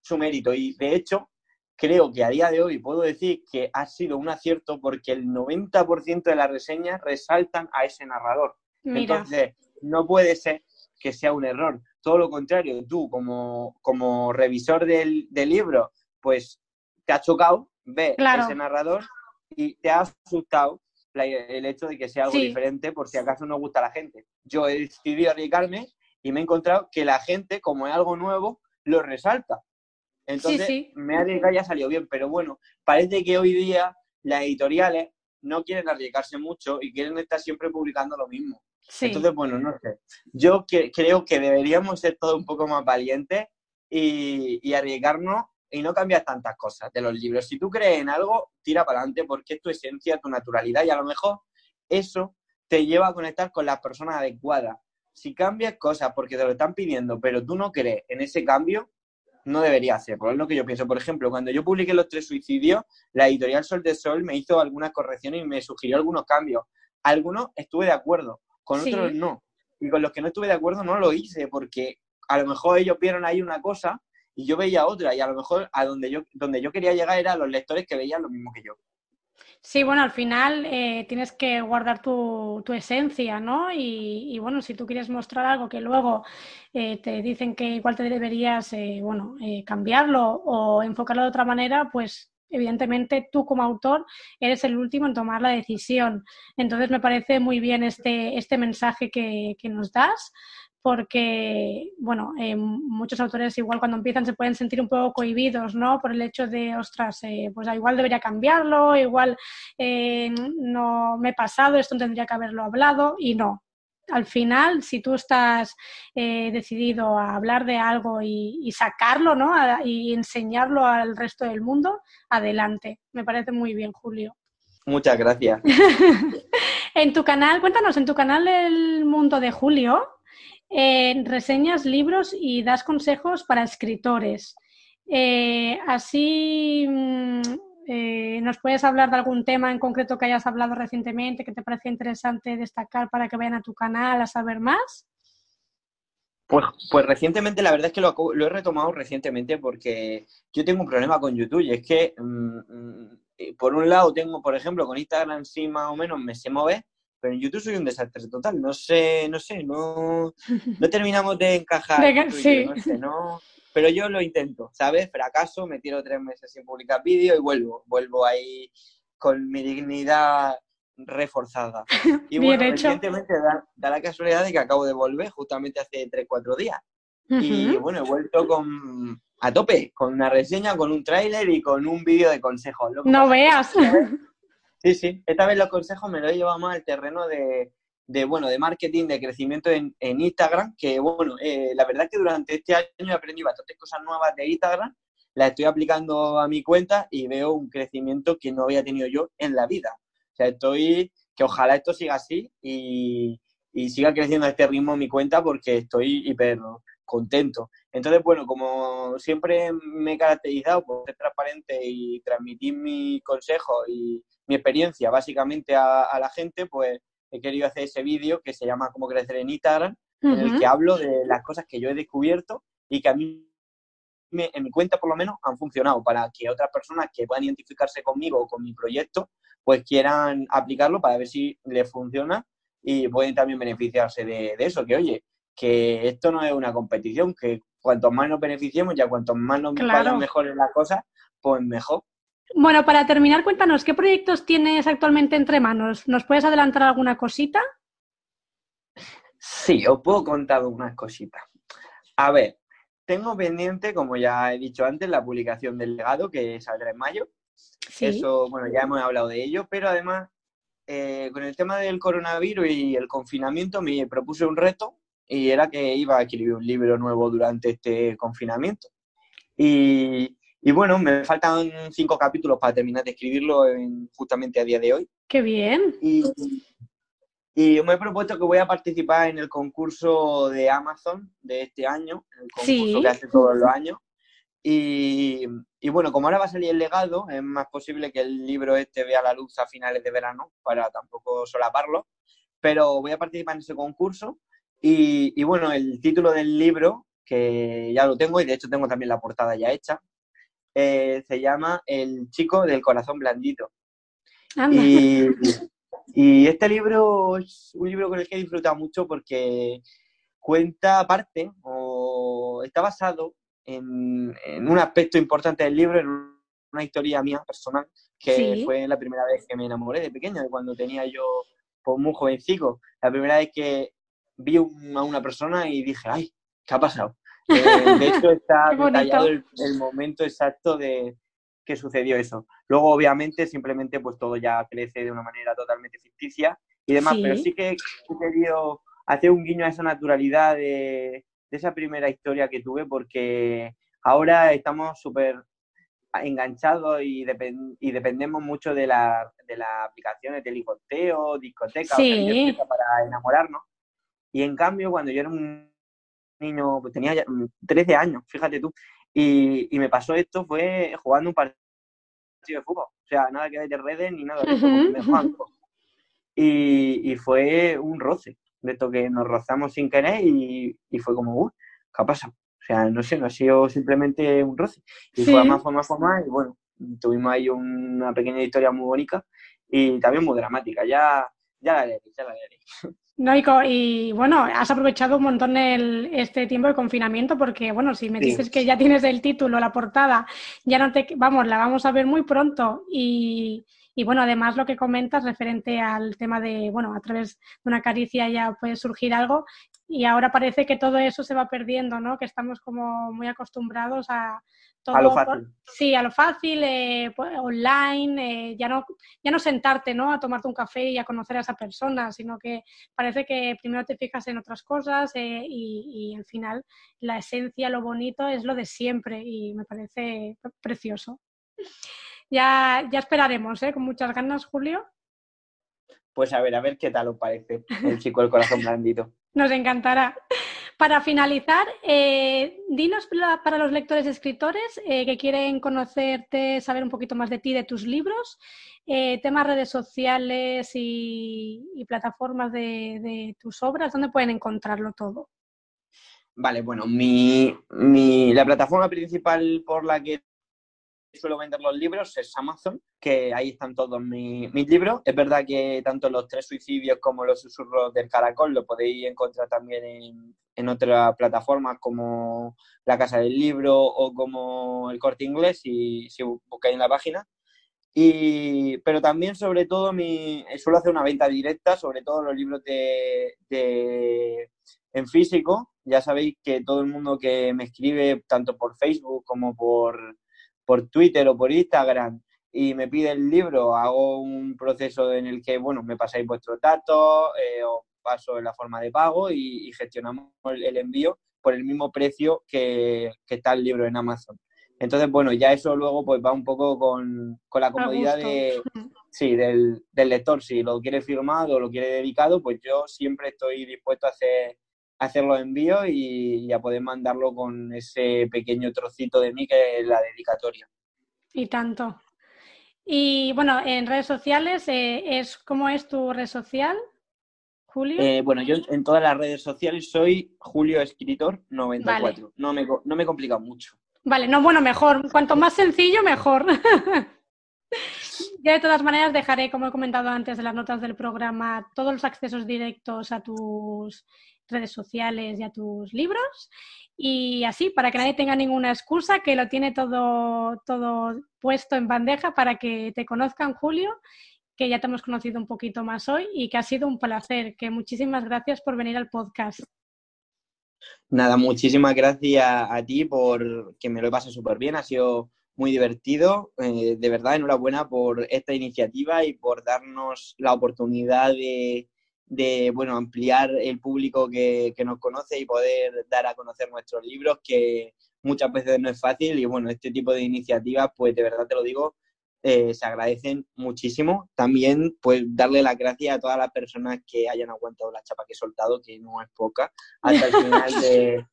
su mérito. Y de hecho, creo que a día de hoy puedo decir que ha sido un acierto porque el 90% de las reseñas resaltan a ese narrador. Entonces, no puede ser que sea un error. Todo lo contrario, tú como, como revisor del, libro, pues te ha chocado ver ese narrador y te ha asustado el hecho de que sea algo diferente por si acaso no gusta a la gente. Yo he decidido arriesgarme y me he encontrado que la gente, como es algo nuevo, lo resalta. Entonces, me ha arriesgado y ha salido bien. Pero bueno, parece que hoy día las editoriales no quieren arriesgarse mucho y quieren estar siempre publicando lo mismo. Entonces, bueno, no sé. Yo creo que deberíamos ser todos un poco más valientes y, arriesgarnos y no cambiar tantas cosas de los libros. Si tú crees en algo, tira para adelante porque es tu esencia, tu naturalidad y a lo mejor eso te lleva a conectar con las personas adecuadas. Si cambias cosas porque te lo están pidiendo, pero tú no crees en ese cambio, no debería ser, por lo que yo pienso. Por ejemplo, cuando yo publiqué los tres suicidios, la editorial Sol de Sol me hizo algunas correcciones y me sugirió algunos cambios. Algunos estuve de acuerdo, con otros no. Y con los que no estuve de acuerdo no lo hice, porque a lo mejor ellos vieron ahí una cosa y yo veía otra, y a lo mejor a donde yo, donde yo quería llegar era a los lectores que veían lo mismo que yo. Sí, bueno, al final eh, tienes que guardar tu, esencia, ¿no? Y, bueno, si tú quieres mostrar algo que luego eh, te dicen que igual te deberías, eh, bueno, cambiarlo o enfocarlo de otra manera, pues evidentemente tú como autor eres el último en tomar la decisión. Entonces me parece muy bien este, este mensaje que, que nos das porque, bueno, eh, muchos autores igual cuando empiezan se pueden sentir un poco cohibidos, ¿no? Por el hecho de, ostras, eh, pues igual debería cambiarlo, igual eh, no me he pasado, esto tendría que haberlo hablado y no. Al final, si tú estás decidido a hablar de algo y, sacarlo, ¿no? y enseñarlo al resto del mundo, adelante. Me parece muy bien, Julio. Muchas gracias. en tu canal, cuéntanos, en tu canal El Mundo de Julio, reseñas libros y das consejos para escritores. Eh, así, mm, eh, ¿nos puedes hablar de algún tema en concreto que hayas hablado recientemente que te parece interesante destacar para que vayan a tu canal a saber más? Pues, pues recientemente, la verdad es que lo, he retomado recientemente porque yo tengo un problema con YouTube y es que, mm, mm, por un lado, tengo, por ejemplo, con Instagram sí más o menos me se mueve, pero en YouTube soy un desastre total. No sé, no sé, no, no terminamos de encajar. sí. no sé, no, pero yo lo intento, ¿sabes? Fracaso, me tiro tres meses sin publicar vídeo y vuelvo, vuelvo ahí con mi dignidad reforzada. Y Bien bueno, hecho. recientemente da, da la casualidad de que acabo de volver justamente hace 3-4 días. Y Ujú. bueno, he vuelto con a tope, con una reseña, con un tráiler y con un vídeo de consejos. Que No que veas. vez- Sí, sí. Esta vez los consejos me los he llevado más al terreno de, de, bueno, de marketing, de crecimiento en, en Instagram, que bueno, eh, la verdad es que durante este año he aprendido bastantes cosas nuevas de Instagram, las estoy aplicando a mi cuenta y veo un crecimiento que no había tenido yo en la vida. O sea, estoy, que ojalá esto siga así y, y siga creciendo a este ritmo mi cuenta porque estoy hiper contento. Entonces, bueno, como siempre me he caracterizado por ser transparente y transmitir mi consejo y mi experiencia básicamente a, a la gente, pues he querido hacer ese vídeo que se llama Cómo crecer en Instagram, en el que hablo de las cosas que yo he descubierto y que a mí, me- en mi cuenta por lo menos, han funcionado para que otras personas que puedan identificarse conmigo o con mi proyecto, pues quieran aplicarlo para ver si les funciona y pueden también beneficiarse de, de eso, que oye, que esto no es una competición, que cuanto más nos beneficiemos, ya cuanto más nos Claro. vayan mejores las cosas, pues mejor. Bueno, para terminar, cuéntanos, ¿qué proyectos tienes actualmente entre manos? ¿Nos puedes adelantar alguna cosita? Sí, os puedo contar unas cositas. A ver, tengo pendiente, como ya he dicho antes, la publicación del legado que saldrá en mayo. Sí. Eso, bueno, ya hemos hablado de ello, pero además, eh, con el tema del coronavirus y el confinamiento, me propuse un reto y era que iba a escribir un libro nuevo durante este confinamiento. Y, y bueno, me faltan cinco capítulos para terminar de escribirlo en- justamente a día de hoy. Qué bien. Y, y me he propuesto que voy a participar en el concurso de Amazon de este año, el concurso Sí. que hace todos los años. Y, y bueno, como ahora va a salir el legado, es más posible que el libro este vea la luz a finales de verano, para tampoco solaparlo. Pero voy a participar en ese concurso. Y, y bueno, el título del libro, que ya lo tengo, y de hecho tengo también la portada ya hecha, eh, se llama El chico del corazón blandito. Y, y este libro es un libro con el que he disfrutado mucho porque cuenta parte o está basado en, en un aspecto importante del libro, en una historia mía personal, que Sí. fue la primera vez que me enamoré de pequeño, de cuando tenía yo pues, muy jovencico. La primera vez que vi un- a una persona y dije, ay, ¿qué ha pasado? Eh, de hecho, está detallado el, el momento exacto de que sucedió eso. Luego, obviamente, simplemente pues todo ya crece de una manera totalmente ficticia y demás, Sí. pero sí que he querido hacer un guiño a esa naturalidad de, de esa primera historia que tuve porque ahora estamos súper enganchados y, depen- y dependemos mucho de, la, de las aplicaciones de ligoteo, discotecas, Sí. para enamorarnos. Y en cambio, cuando yo era un niño, pues tenía ya 13 años, fíjate tú, y, y me pasó esto, fue jugando un partido de fútbol. O sea, nada que ver de redes ni nada de eso, todo. y, y fue un roce, de esto que nos rozamos sin querer y, y fue como, uy, ¿qué ha pasado? O sea, no sé, no ha sido simplemente un roce. Y Sí. fue más, fue más, fue más, y bueno, tuvimos ahí una pequeña historia muy bonita y también muy dramática. Ya, ya la leeré, ya la leeré. No, y, bueno, has aprovechado un montón el, este tiempo de confinamiento porque, bueno, si me Sí. dices que ya tienes el título, la portada, ya no te, vamos, la vamos a ver muy pronto y, y, bueno, además lo que comentas referente al tema de, bueno, a través de una caricia ya puede surgir algo y ahora parece que todo eso se va perdiendo, ¿no? Que estamos como muy acostumbrados a todo A lo por- fácil. sí, a lo fácil, eh, pues, online, eh, ya no ya no sentarte, ¿no? A tomarte un café y a conocer a esa persona, sino que parece que primero te fijas en otras cosas eh, y, y al final la esencia, lo bonito es lo de siempre y me parece pre- precioso. Ya, ya esperaremos, ¿eh? Con muchas ganas, Julio. Pues a ver, a ver qué tal os parece el chico del corazón blandito. Nos encantará. Para finalizar, eh, dinos para los lectores y escritores eh, que quieren conocerte, saber un poquito más de ti, de tus libros, eh, temas redes sociales y, y plataformas de, de tus obras, ¿dónde pueden encontrarlo todo? Vale, bueno, mi, mi, la plataforma principal por la que suelo vender los libros es Amazon, que ahí están todos mis, libros. Es verdad que tanto los tres suicidios como los susurros del caracol lo podéis encontrar también en, en otras plataformas como La Casa del Libro o como El Corte Inglés, si, si buscáis en la página. Y, pero también, sobre todo, mi, suelo hacer una venta directa, sobre todo los libros de, de, en físico. Ya sabéis que todo el mundo que me escribe, tanto por Facebook como por, por Twitter o por Instagram, y me pide el libro, hago un proceso en el que, bueno, me pasáis vuestros datos, eh, os paso en la forma de pago y, gestionamos el, envío por el mismo precio que, que está el libro en Amazon. Entonces, bueno, ya eso luego pues va un poco con, la comodidad de, sí, del, lector. Si lo quiere firmado o lo quiere dedicado, pues yo siempre estoy dispuesto a hacer, hacer los envíos y, a poder mandarlo con ese pequeño trocito de mí que es la dedicatoria. Y tanto. Y bueno, en redes sociales, eh, es ¿cómo es tu red social, Julio? Eh, bueno, yo en todas las redes sociales soy Julio Escritor 94. No, me, no me complica mucho. Vale, no, bueno, mejor. Cuanto más sencillo, mejor. Yo de todas maneras dejaré, como he comentado antes en las notas del programa, todos los accesos directos a tus redes sociales y a tus libros. Y así, para que nadie tenga ninguna excusa, que lo tiene todo, todo puesto en bandeja para que te conozcan, Julio, que ya te hemos conocido un poquito más hoy y que ha sido un placer. Que muchísimas gracias por venir al podcast. Nada, muchísimas gracias a ti por que me lo he pasado súper bien, ha sido muy divertido. Eh, de verdad, enhorabuena por esta iniciativa y por darnos la oportunidad de, bueno, ampliar el público que, que, nos conoce y poder dar a conocer nuestros libros, que muchas veces no es fácil. Y bueno, este tipo de iniciativas, pues de verdad te lo digo, eh, se agradecen muchísimo. También, pues, darle las gracias a todas las personas que hayan aguantado la chapa que he soltado, que no es poca, hasta el final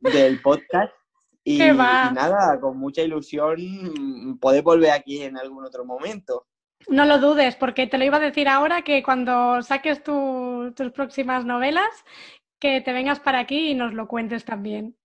del podcast. Y, nada, con mucha ilusión poder volver aquí en algún otro momento. No lo dudes, porque te lo iba a decir ahora que cuando saques tus próximas novelas, que te vengas para aquí y nos lo cuentes también.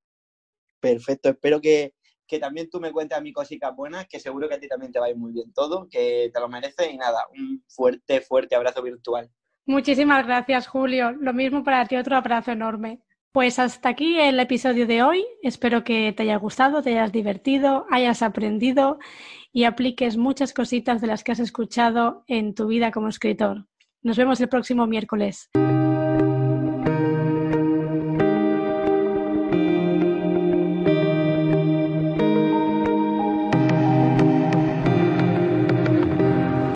Perfecto, espero que, que también tú me cuentes a mí cositas buenas, que seguro que a ti también te va a ir muy bien todo, que te lo mereces y nada, un fuerte, fuerte abrazo virtual. Muchísimas gracias, Julio. Lo mismo para ti, otro abrazo enorme. Pues hasta aquí el episodio de hoy. Espero que te haya gustado, te hayas divertido, hayas aprendido y apliques muchas cositas de las que has escuchado en tu vida como escritor. Nos vemos el próximo miércoles.